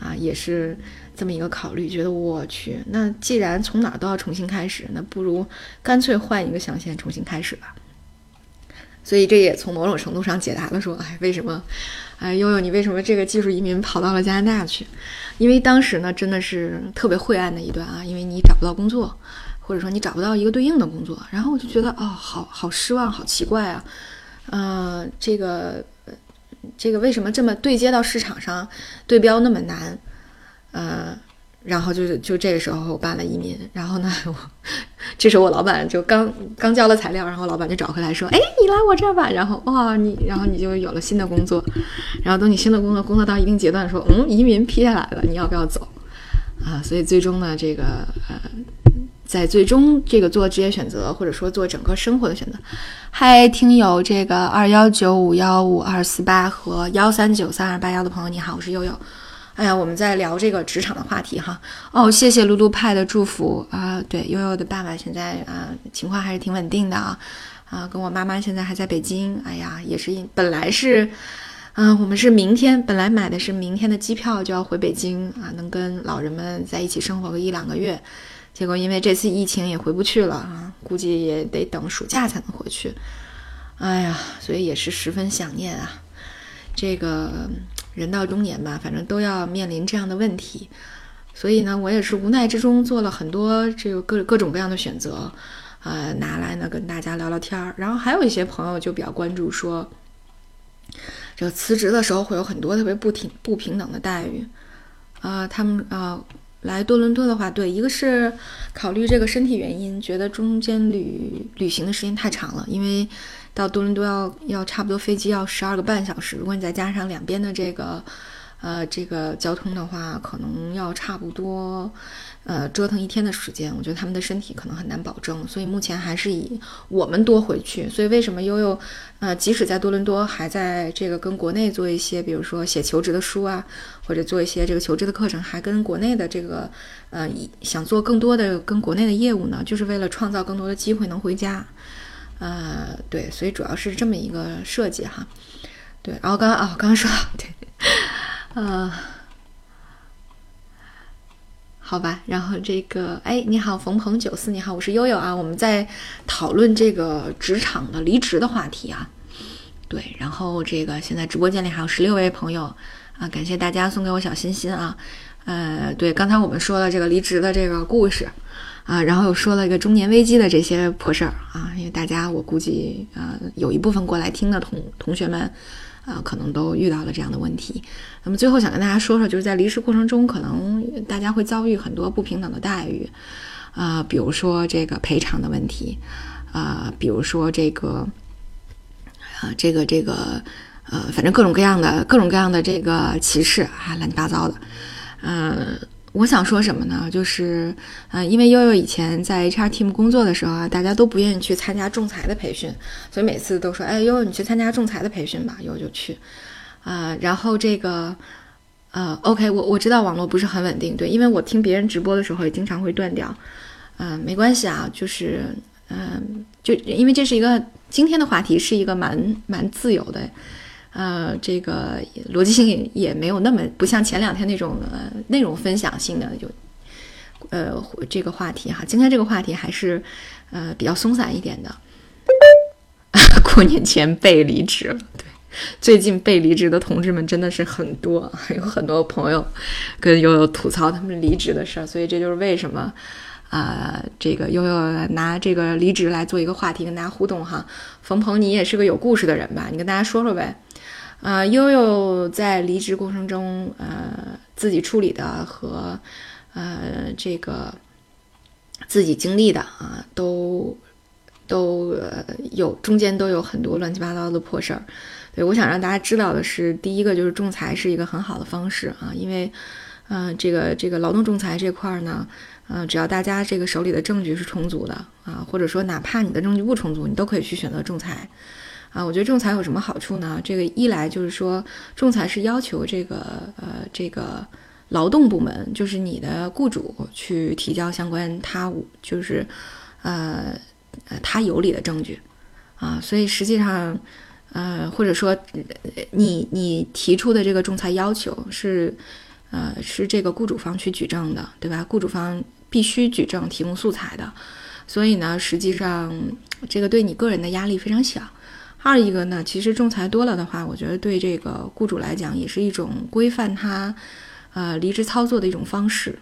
啊，也是。这么一个考虑，觉得我去，那既然从哪都要重新开始，那不如干脆换一个象限重新开始吧。所以这也从某种程度上解答了说，哎，为什么，哎，悠悠你为什么这个技术移民跑到了加拿大去？因为当时呢，真的是特别晦暗的一段啊，因为你找不到工作，或者说你找不到一个对应的工作，然后我就觉得，哦，好好失望，好奇怪啊，呃，这个，这个为什么这么对接到市场上对标那么难？呃，然后就是就这个时候我办了移民，然后呢，我这时候我老板就刚刚交了材料，然后老板就找回来说，哎，你来我这儿吧，然后哇，你然后你就有了新的工作，然后等你新的工作工作到一定阶段，说，嗯，移民批下来了，你要不要走？啊，所以最终呢，这个呃，在最终这个做职业选择或者说做整个生活的选择，嗨，听友这个二幺九五幺五二四八和幺三九三二八幺的朋友，你好，我是悠悠。哎呀，我们在聊这个职场的话题哈。哦，谢谢露露派的祝福啊。对，悠悠的爸爸现在啊情况还是挺稳定的啊。啊，跟我妈妈现在还在北京。哎呀，也是本来是，嗯，我们是明天本来买的是明天的机票就要回北京啊，能跟老人们在一起生活个一两个月，结果因为这次疫情也回不去了啊，估计也得等暑假才能回去。哎呀，所以也是十分想念啊。这个人到中年吧，反正都要面临这样的问题，所以呢，我也是无奈之中做了很多这个各各种各样的选择，呃，拿来呢跟大家聊聊天儿。然后还有一些朋友就比较关注说。这个辞职的时候会有很多特别不平不平等的待遇，啊，他们啊来多伦多的话，对，一个是考虑这个身体原因，觉得中间旅旅行的时间太长了，因为到多伦多要要差不多飞机要十二个半小时，如果你再加上两边的这个呃这个交通的话，可能要差不多。呃，折腾一天的时间，我觉得他们的身体可能很难保证，所以目前还是以我们多回去。所以为什么悠悠，呃，即使在多伦多，还在这个跟国内做一些，比如说写求职的书啊，或者做一些这个求职的课程，还跟国内的这个，呃，想做更多的跟国内的业务呢？就是为了创造更多的机会能回家。呃，对，所以主要是这么一个设计哈。对，然后刚刚啊，我刚刚说对，呃。好吧，然后这个，哎，你好，冯鹏九四，你好，我是悠悠啊，我们在讨论这个职场的离职的话题啊，对，然后这个现在直播间里还有十六位朋友啊，感谢大家送给我小心心啊，呃，对，刚才我们说了这个离职的这个故事啊，然后又说了一个中年危机的这些破事儿啊，因为大家我估计呃有一部分过来听的同同学们。啊，可能都遇到了这样的问题。那么最后想跟大家说说，就是在离世过程中，可能大家会遭遇很多不平等的待遇，啊，比如说这个赔偿的问题，啊，比如说这个，啊，这个这个，呃，反正各种各样的各种各样的这个歧视啊，乱七八糟的，嗯。我想说什么呢？就是，呃，因为悠悠以前在 HR team 工作的时候啊，大家都不愿意去参加仲裁的培训，所以每次都说，哎，悠悠你去参加仲裁的培训吧，悠悠就去，啊，然后这个，呃，OK，我我知道网络不是很稳定，对，因为我听别人直播的时候也经常会断掉，嗯，没关系啊，就是，嗯，就因为这是一个今天的话题，是一个蛮蛮自由的。呃，这个逻辑性也没有那么不像前两天那种呃内容分享性的就呃这个话题哈。今天这个话题还是呃比较松散一点的。过年前被离职了，对，最近被离职的同志们真的是很多，有很多朋友跟悠悠吐槽他们离职的事儿，所以这就是为什么啊这个悠悠拿这个离职来做一个话题跟大家互动哈。冯鹏，你也是个有故事的人吧？你跟大家说说呗。呃，悠悠在离职过程中，呃，自己处理的和，呃，这个自己经历的啊，都都有中间都有很多乱七八糟的破事儿。对我想让大家知道的是，第一个就是仲裁是一个很好的方式啊，因为，嗯，这个这个劳动仲裁这块儿呢，嗯，只要大家这个手里的证据是充足的啊，或者说哪怕你的证据不充足，你都可以去选择仲裁。啊，我觉得仲裁有什么好处呢？这个一来就是说，仲裁是要求这个呃这个劳动部门，就是你的雇主去提交相关他就是呃呃他有理的证据啊，所以实际上呃或者说你你提出的这个仲裁要求是呃是这个雇主方去举证的，对吧？雇主方必须举证提供素材的，所以呢，实际上这个对你个人的压力非常小。二一个呢，其实仲裁多了的话，我觉得对这个雇主来讲也是一种规范他，呃，离职操作的一种方式，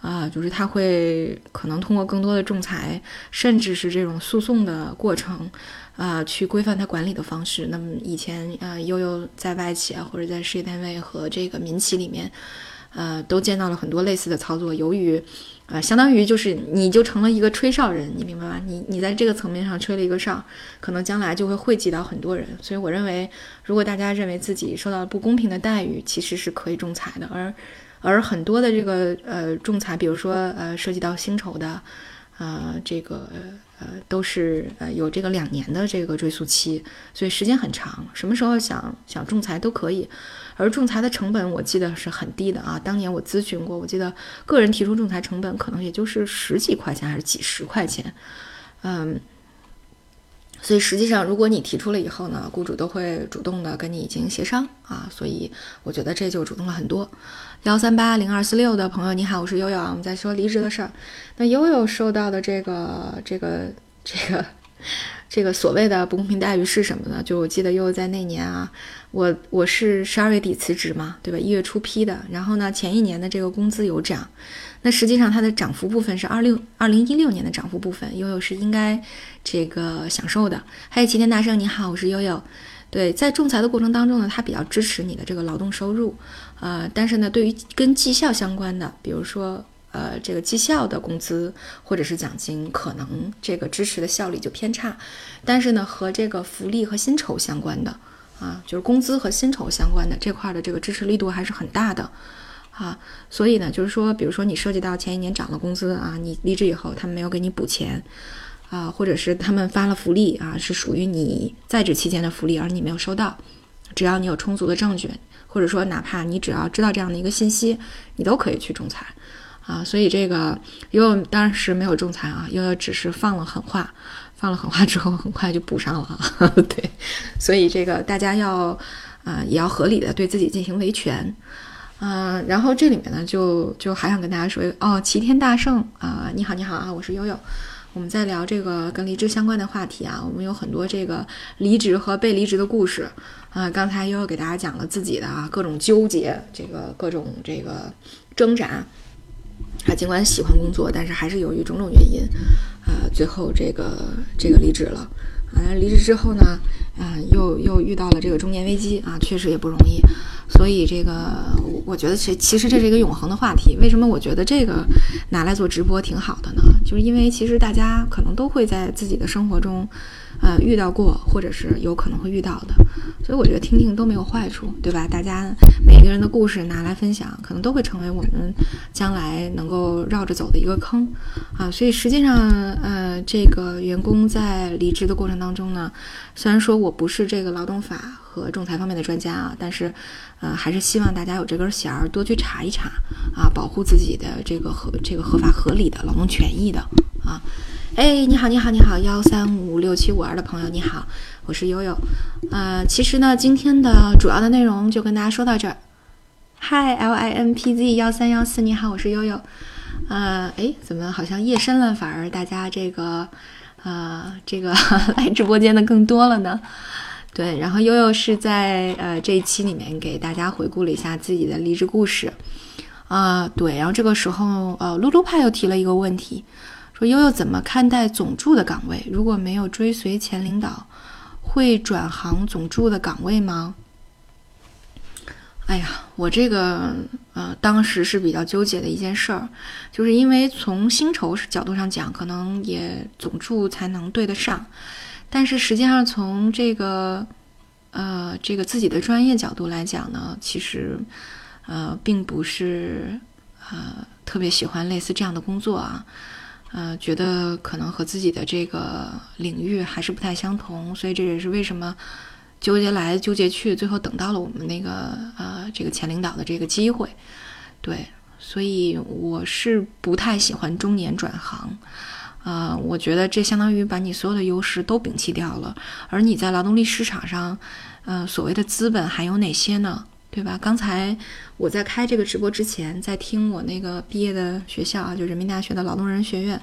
啊，就是他会可能通过更多的仲裁，甚至是这种诉讼的过程，啊，去规范他管理的方式。那么以前，呃，悠悠在外企啊，或者在事业单位和这个民企里面，呃，都见到了很多类似的操作。由于啊，相当于就是你就成了一个吹哨人，你明白吗？你你在这个层面上吹了一个哨，可能将来就会惠及到很多人。所以我认为，如果大家认为自己受到了不公平的待遇，其实是可以仲裁的。而而很多的这个呃仲裁，比如说呃涉及到薪酬的，呃这个呃都是呃有这个两年的这个追诉期，所以时间很长。什么时候想想仲裁都可以。而仲裁的成本，我记得是很低的啊。当年我咨询过，我记得个人提出仲裁成本可能也就是十几块钱还是几十块钱，嗯。所以实际上，如果你提出了以后呢，雇主都会主动的跟你进行协商啊。所以我觉得这就主动了很多。幺三八零二四六的朋友，你好，我是悠悠啊。我们在说离职的事儿。那悠悠受到的这个这个这个这个所谓的不公平待遇是什么呢？就我记得悠悠在那年啊，我我是十二月底辞职嘛，对吧？一月初批的。然后呢，前一年的这个工资有涨。那实际上它的涨幅部分是二六二零一六年的涨幅部分，悠悠是应该这个享受的。还有齐天大圣，你好，我是悠悠。对，在仲裁的过程当中呢，他比较支持你的这个劳动收入，呃，但是呢，对于跟绩效相关的，比如说呃这个绩效的工资或者是奖金，可能这个支持的效力就偏差。但是呢，和这个福利和薪酬相关的啊，就是工资和薪酬相关的这块的这个支持力度还是很大的。啊，所以呢，就是说，比如说你涉及到前一年涨了工资啊，你离职以后他们没有给你补钱，啊，或者是他们发了福利啊，是属于你在职期间的福利，而你没有收到，只要你有充足的证据，或者说哪怕你只要知道这样的一个信息，你都可以去仲裁，啊，所以这个悠悠当时没有仲裁啊，悠悠只是放了狠话，放了狠话之后很快就补上了，对，所以这个大家要啊也要合理的对自己进行维权。嗯，然后这里面呢，就就还想跟大家说一个哦，齐天大圣啊，你好，你好啊，我是悠悠，我们在聊这个跟离职相关的话题啊，我们有很多这个离职和被离职的故事。啊，刚才悠悠给大家讲了自己的啊各种纠结，这个各种这个挣扎啊，尽管喜欢工作，但是还是由于种种原因啊，最后这个这个离职了啊，离职之后呢，啊，又又遇到了这个中年危机啊，确实也不容易。所以这个，我觉得其其实这是一个永恒的话题。为什么我觉得这个拿来做直播挺好的呢？就是因为其实大家可能都会在自己的生活中，呃，遇到过，或者是有可能会遇到的。所以我觉得听听都没有坏处，对吧？大家每个人的故事拿来分享，可能都会成为我们将来能够绕着走的一个坑啊。所以实际上，呃，这个员工在离职的过程当中呢，虽然说我不是这个劳动法和仲裁方面的专家啊，但是。呃，还是希望大家有这根弦儿，多去查一查啊，保护自己的这个合这个合法合理的劳动权益的啊。哎，你好，你好，你好，幺三五六七五二的朋友，你好，我是悠悠。呃，其实呢，今天的主要的内容就跟大家说到这儿。嗨，L I N P Z 幺三幺四，你好，我是悠悠。呃，哎，怎么好像夜深了，反而大家这个呃这个 来直播间的更多了呢？对，然后悠悠是在呃这一期里面给大家回顾了一下自己的离职故事，啊，对，然后这个时候呃，露露派又提了一个问题，说悠悠怎么看待总助的岗位？如果没有追随前领导，会转行总助的岗位吗？哎呀，我这个呃当时是比较纠结的一件事儿，就是因为从薪酬角度上讲，可能也总助才能对得上。但是实际上，从这个，呃，这个自己的专业角度来讲呢，其实，呃，并不是，呃，特别喜欢类似这样的工作啊，呃，觉得可能和自己的这个领域还是不太相同，所以这也是为什么纠结来纠结去，最后等到了我们那个，呃，这个前领导的这个机会，对，所以我是不太喜欢中年转行。啊，我觉得这相当于把你所有的优势都摒弃掉了，而你在劳动力市场上，呃，所谓的资本还有哪些呢？对吧？刚才我在开这个直播之前，在听我那个毕业的学校啊，就人民大学的劳动人学院。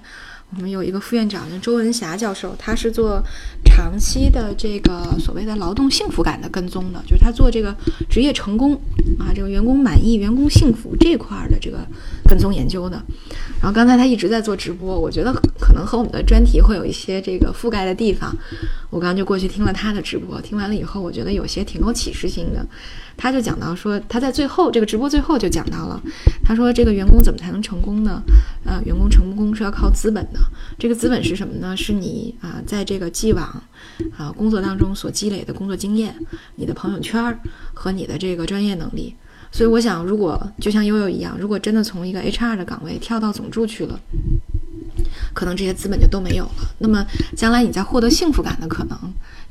我们有一个副院长叫，周文霞教授，他是做长期的这个所谓的劳动幸福感的跟踪的，就是他做这个职业成功啊，这个员工满意、员工幸福这块的这个跟踪研究的。然后刚才他一直在做直播，我觉得可能和我们的专题会有一些这个覆盖的地方。我刚刚就过去听了他的直播，听完了以后，我觉得有些挺有启示性的。他就讲到说，他在最后这个直播最后就讲到了，他说这个员工怎么才能成功呢？呃，员工成功是要靠资本的。这个资本是什么呢？是你啊，在这个既往啊工作当中所积累的工作经验、你的朋友圈和你的这个专业能力。所以我想，如果就像悠悠一样，如果真的从一个 HR 的岗位跳到总助去了，可能这些资本就都没有了。那么将来你在获得幸福感的可能。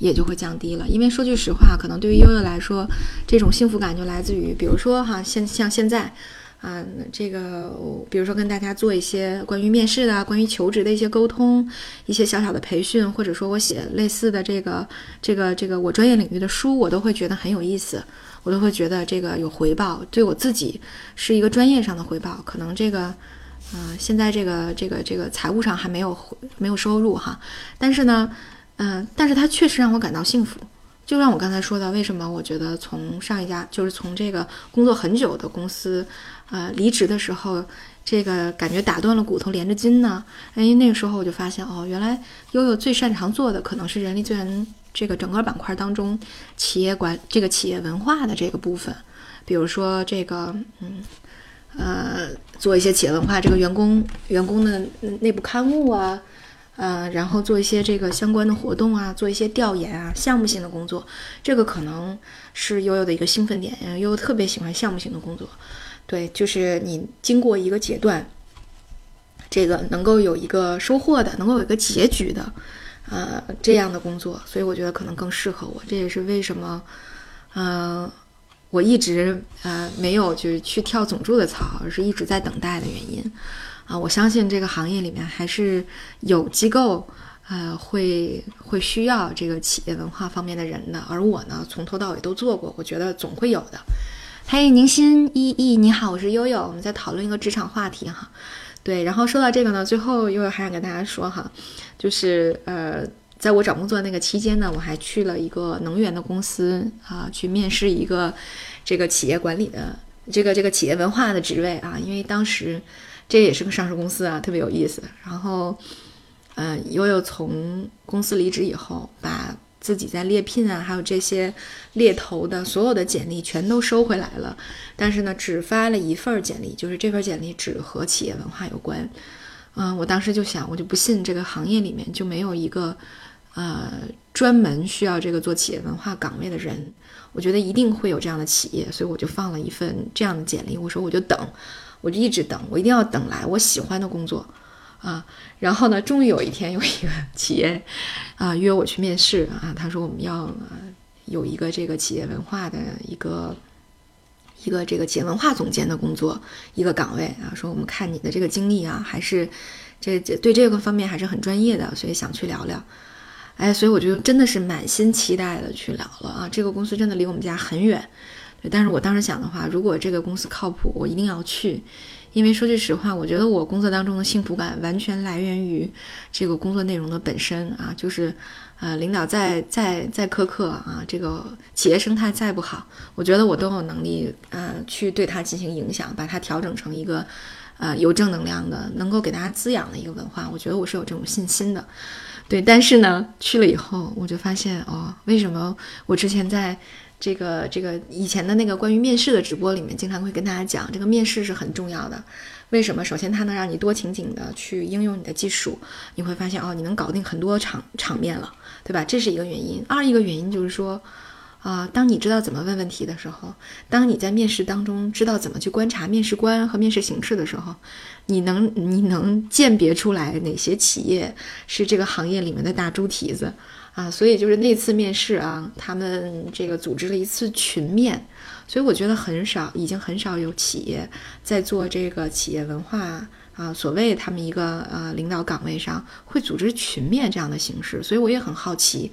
也就会降低了，因为说句实话，可能对于悠悠来说，这种幸福感就来自于，比如说哈，现像现在，啊，这个比如说跟大家做一些关于面试的、关于求职的一些沟通，一些小小的培训，或者说我写类似的这个、这个、这个我专业领域的书，我都会觉得很有意思，我都会觉得这个有回报，对我自己是一个专业上的回报。可能这个，嗯，现在这个、这个、这个财务上还没有没有收入哈，但是呢，嗯，但是它确实让我感到幸福。就像我刚才说的，为什么我觉得从上一家就是从这个工作很久的公司，呃，离职的时候，这个感觉打断了骨头连着筋呢？因为那个时候我就发现，哦，原来悠悠最擅长做的可能是人力资源这个整个板块当中企业管这个企业文化的这个部分，比如说这个，嗯，呃，做一些企业文化这个员工员工的内部刊物啊。呃，然后做一些这个相关的活动啊，做一些调研啊，项目性的工作，这个可能是悠悠的一个兴奋点。悠悠特别喜欢项目性的工作，对，就是你经过一个阶段，这个能够有一个收获的，能够有一个结局的，呃，这样的工作，所以我觉得可能更适合我。这也是为什么，呃，我一直呃没有就是去跳总助的槽，而是一直在等待的原因。啊，我相信这个行业里面还是有机构，呃，会会需要这个企业文化方面的人的。而我呢，从头到尾都做过，我觉得总会有的。嘿，宁心依依，你好，我是悠悠，我们在讨论一个职场话题哈。对，然后说到这个呢，最后悠悠还想跟大家说哈，就是呃，在我找工作那个期间呢，我还去了一个能源的公司啊，去面试一个这个企业管理的这个这个企业文化的职位啊，因为当时。这也是个上市公司啊，特别有意思。然后，嗯，悠悠从公司离职以后，把自己在猎聘啊，还有这些猎头的所有的简历全都收回来了。但是呢，只发了一份简历，就是这份简历只和企业文化有关。嗯，我当时就想，我就不信这个行业里面就没有一个呃专门需要这个做企业文化岗位的人。我觉得一定会有这样的企业，所以我就放了一份这样的简历。我说，我就等。我就一直等，我一定要等来我喜欢的工作，啊，然后呢，终于有一天有一个企业，啊，约我去面试啊，他说我们要有一个这个企业文化的一个一个这个企业文化总监的工作一个岗位啊，说我们看你的这个经历啊，还是这对这个方面还是很专业的，所以想去聊聊，哎，所以我就真的是满心期待的去聊了啊，这个公司真的离我们家很远。但是我当时想的话，如果这个公司靠谱，我一定要去，因为说句实话，我觉得我工作当中的幸福感完全来源于这个工作内容的本身啊，就是，呃，领导再再再苛刻啊，这个企业生态再不好，我觉得我都有能力，呃，去对它进行影响，把它调整成一个，呃，有正能量的，能够给大家滋养的一个文化，我觉得我是有这种信心的，对。但是呢，去了以后，我就发现哦，为什么我之前在。这个这个以前的那个关于面试的直播里面，经常会跟大家讲，这个面试是很重要的。为什么？首先，它能让你多情景的去应用你的技术，你会发现哦，你能搞定很多场场面了，对吧？这是一个原因。二一个原因就是说，啊，当你知道怎么问问题的时候，当你在面试当中知道怎么去观察面试官和面试形式的时候，你能你能鉴别出来哪些企业是这个行业里面的大猪蹄子。啊，所以就是那次面试啊，他们这个组织了一次群面，所以我觉得很少，已经很少有企业在做这个企业文化啊，所谓他们一个呃领导岗位上会组织群面这样的形式，所以我也很好奇。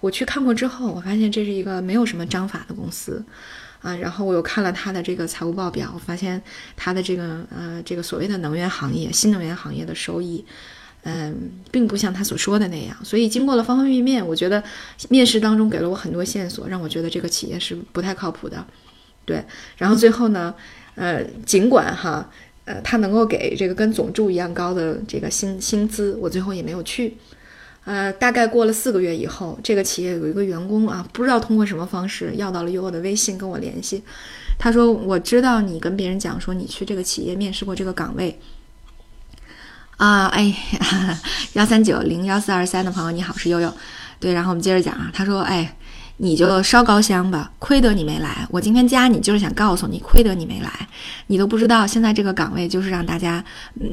我去看过之后，我发现这是一个没有什么章法的公司啊，然后我又看了他的这个财务报表，我发现他的这个呃这个所谓的能源行业、新能源行业的收益。嗯，并不像他所说的那样，所以经过了方方面面，我觉得面试当中给了我很多线索，让我觉得这个企业是不太靠谱的。对，然后最后呢，呃，尽管哈，呃，他能够给这个跟总助一样高的这个薪薪资，我最后也没有去。呃，大概过了四个月以后，这个企业有一个员工啊，不知道通过什么方式要到了悠悠的微信跟我联系，他说：“我知道你跟别人讲说你去这个企业面试过这个岗位。”啊，哎，幺三九零幺四二三的朋友你好，是悠悠。对，然后我们接着讲啊，他说，哎，你就烧高香吧，亏得你没来。我今天加你就是想告诉你，亏得你没来，你都不知道现在这个岗位就是让大家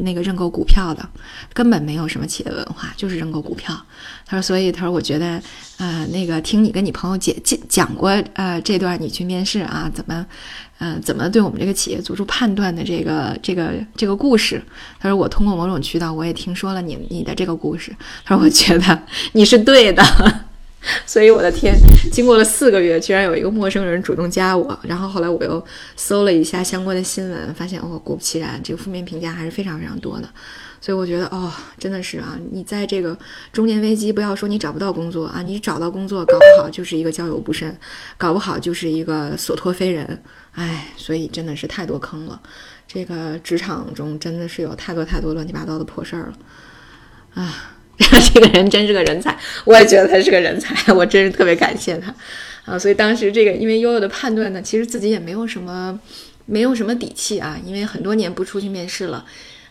那个认购股票的，根本没有什么企业文化，就是认购股票。他说，所以他说，我觉得，呃，那个听你跟你朋友解讲讲过，呃，这段你去面试啊，怎么，呃，怎么对我们这个企业做出判断的这个这个这个故事。他说，我通过某种渠道我也听说了你你的这个故事。他说，我觉得你是对的。所以我的天，经过了四个月，居然有一个陌生人主动加我，然后后来我又搜了一下相关的新闻，发现哦，果不其然，这个负面评价还是非常非常多的。所以我觉得哦，真的是啊，你在这个中年危机，不要说你找不到工作啊，你找到工作，搞不好就是一个交友不慎，搞不好就是一个所托非人，哎，所以真的是太多坑了。这个职场中真的是有太多太多乱七八糟的破事儿了，啊。这个人真是个人才，我也觉得他是个人才，我真是特别感谢他，啊，所以当时这个因为悠悠的判断呢，其实自己也没有什么，没有什么底气啊，因为很多年不出去面试了，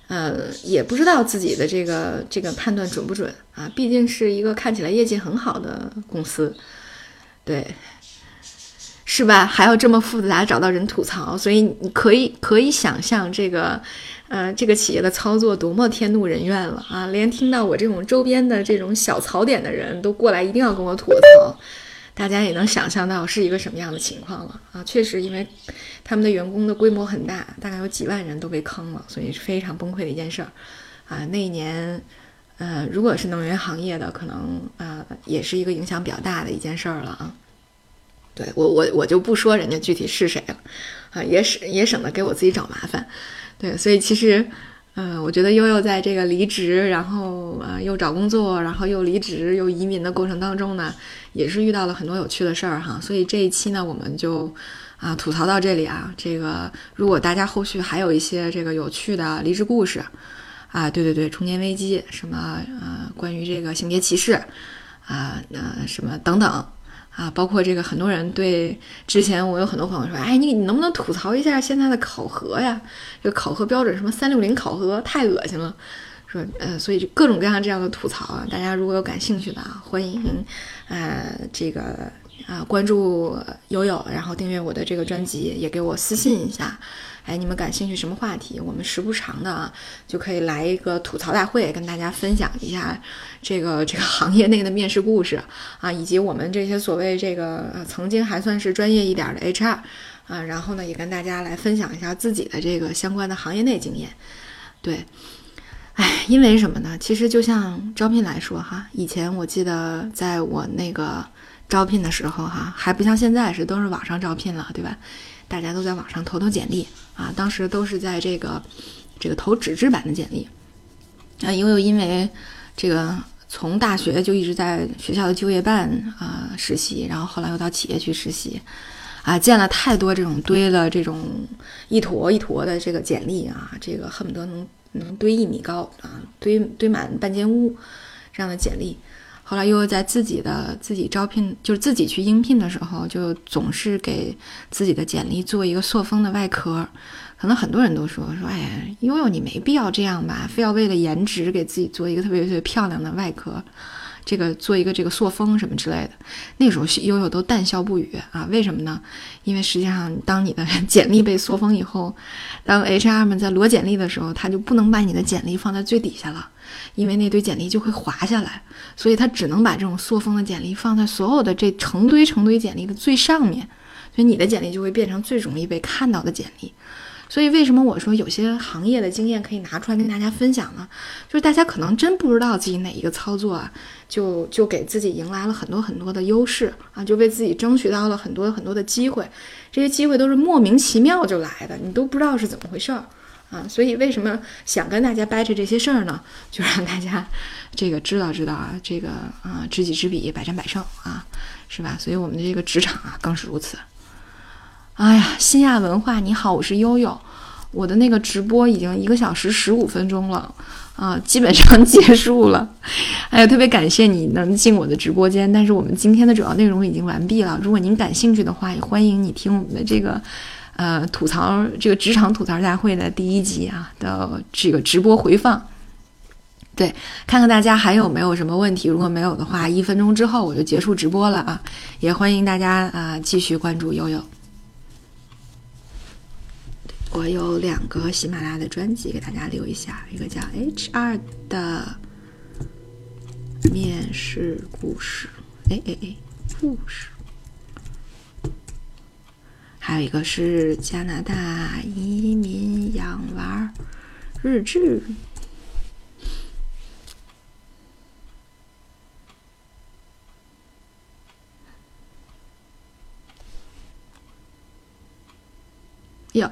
呃，也不知道自己的这个这个判断准不准啊，毕竟是一个看起来业绩很好的公司，对。是吧？还要这么复杂找到人吐槽，所以你可以可以想象这个，呃，这个企业的操作多么天怒人怨了啊！连听到我这种周边的这种小槽点的人都过来，一定要跟我吐槽。大家也能想象到是一个什么样的情况了啊！确实，因为他们的员工的规模很大，大概有几万人都被坑了，所以是非常崩溃的一件事儿啊！那一年，呃，如果是能源行业的，可能呃也是一个影响比较大的一件事儿了啊。对我我我就不说人家具体是谁了，啊，也省也省得给我自己找麻烦。对，所以其实，嗯，我觉得悠悠在这个离职，然后啊又找工作，然后又离职又移民的过程当中呢，也是遇到了很多有趣的事儿哈。所以这一期呢，我们就啊吐槽到这里啊。这个如果大家后续还有一些这个有趣的离职故事，啊，对对对，中年危机什么啊，关于这个性别歧视啊，那什么等等。啊，包括这个很多人对之前我有很多朋友说，哎，你你能不能吐槽一下现在的考核呀？这个考核标准什么三六零考核太恶心了，说呃，所以就各种各样这样的吐槽啊，大家如果有感兴趣的啊，欢迎呃这个啊关注悠悠，然后订阅我的这个专辑，也给我私信一下。哎，你们感兴趣什么话题？我们时不常的啊，就可以来一个吐槽大会，跟大家分享一下这个这个行业内的面试故事啊，以及我们这些所谓这个曾经还算是专业一点的 HR 啊，然后呢，也跟大家来分享一下自己的这个相关的行业内经验。对，哎，因为什么呢？其实就像招聘来说哈，以前我记得在我那个招聘的时候哈，还不像现在是都是网上招聘了，对吧？大家都在网上投投简历。啊，当时都是在这个这个投纸质版的简历，啊，因为因为这个从大学就一直在学校的就业办啊实习，然后后来又到企业去实习，啊，见了太多这种堆了这种一坨一坨的这个简历啊，这个恨不得能能堆一米高啊，堆堆满半间屋这样的简历。后来又在自己的自己招聘，就是自己去应聘的时候，就总是给自己的简历做一个塑封的外壳。可能很多人都说说，哎呀，悠悠你没必要这样吧，非要为了颜值给自己做一个特别特别漂亮的外壳。这个做一个这个塑封什么之类的，那时候悠悠都淡笑不语啊。为什么呢？因为实际上，当你的 简历被塑封以后，当 HR 们在摞简历的时候，他就不能把你的简历放在最底下了，因为那堆简历就会滑下来，所以他只能把这种塑封的简历放在所有的这成堆成堆简历的最上面，所以你的简历就会变成最容易被看到的简历。所以，为什么我说有些行业的经验可以拿出来跟大家分享呢？就是大家可能真不知道自己哪一个操作啊，就就给自己迎来了很多很多的优势啊，就为自己争取到了很多很多的机会。这些机会都是莫名其妙就来的，你都不知道是怎么回事儿啊。所以，为什么想跟大家掰扯这些事儿呢？就让大家这个知道知道啊，这个啊，知己知彼，百战百胜啊，是吧？所以我们的这个职场啊，更是如此。哎呀，新亚文化，你好，我是悠悠。我的那个直播已经一个小时十五分钟了，啊，基本上结束了。哎呀，特别感谢你能进我的直播间，但是我们今天的主要内容已经完毕了。如果您感兴趣的话，也欢迎你听我们的这个，呃，吐槽这个职场吐槽大会的第一集啊的这个直播回放。对，看看大家还有没有什么问题，如果没有的话，一分钟之后我就结束直播了啊！也欢迎大家啊继续关注悠悠。我有两个喜马拉雅的专辑给大家留一下，一个叫 HR 的面试故事，哎哎哎，故事，还有一个是加拿大移民养娃日志。哟，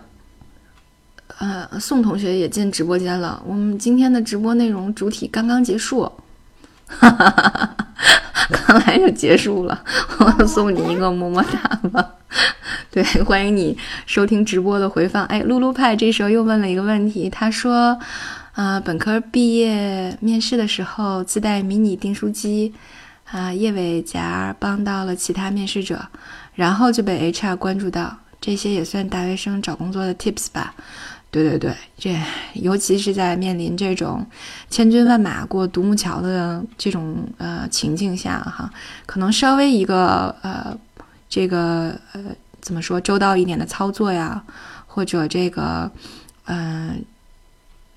呃，宋同学也进直播间了。我们今天的直播内容主体刚刚结束，哈哈哈哈刚来就结束了。我送你一个么么哒吧。对，欢迎你收听直播的回放。哎，露露派这时候又问了一个问题，他说：“啊，本科毕业面试的时候自带迷你订书机，啊，叶尾夹帮到了其他面试者，然后就被 HR 关注到。”这些也算大学生找工作的 tips 吧，对对对，这尤其是在面临这种千军万马过独木桥的这种呃情境下哈，可能稍微一个呃这个呃怎么说周到一点的操作呀，或者这个嗯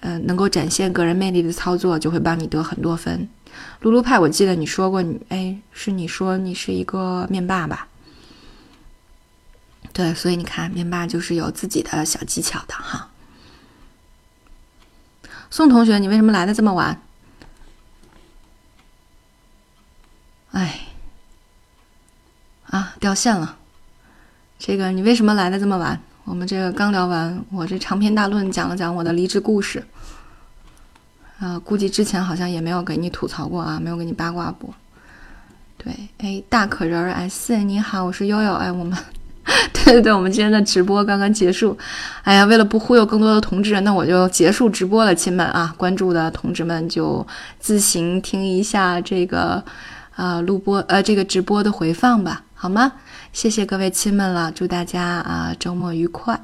嗯能够展现个人魅力的操作，就会帮你得很多分。露露派，我记得你说过你哎，是你说你是一个面霸吧？对，所以你看，面霸就是有自己的小技巧的哈。宋同学，你为什么来的这么晚？哎，啊，掉线了。这个你为什么来的这么晚？我们这个刚聊完，我这长篇大论讲了讲我的离职故事。啊，估计之前好像也没有给你吐槽过啊，没有给你八卦过。对，哎，大可人儿 S，你好，我是悠悠，哎，我们。对对对，我们今天的直播刚刚结束。哎呀，为了不忽悠更多的同志，那我就结束直播了，亲们啊！关注的同志们就自行听一下这个啊录播呃这个直播的回放吧，好吗？谢谢各位亲们了，祝大家啊周末愉快。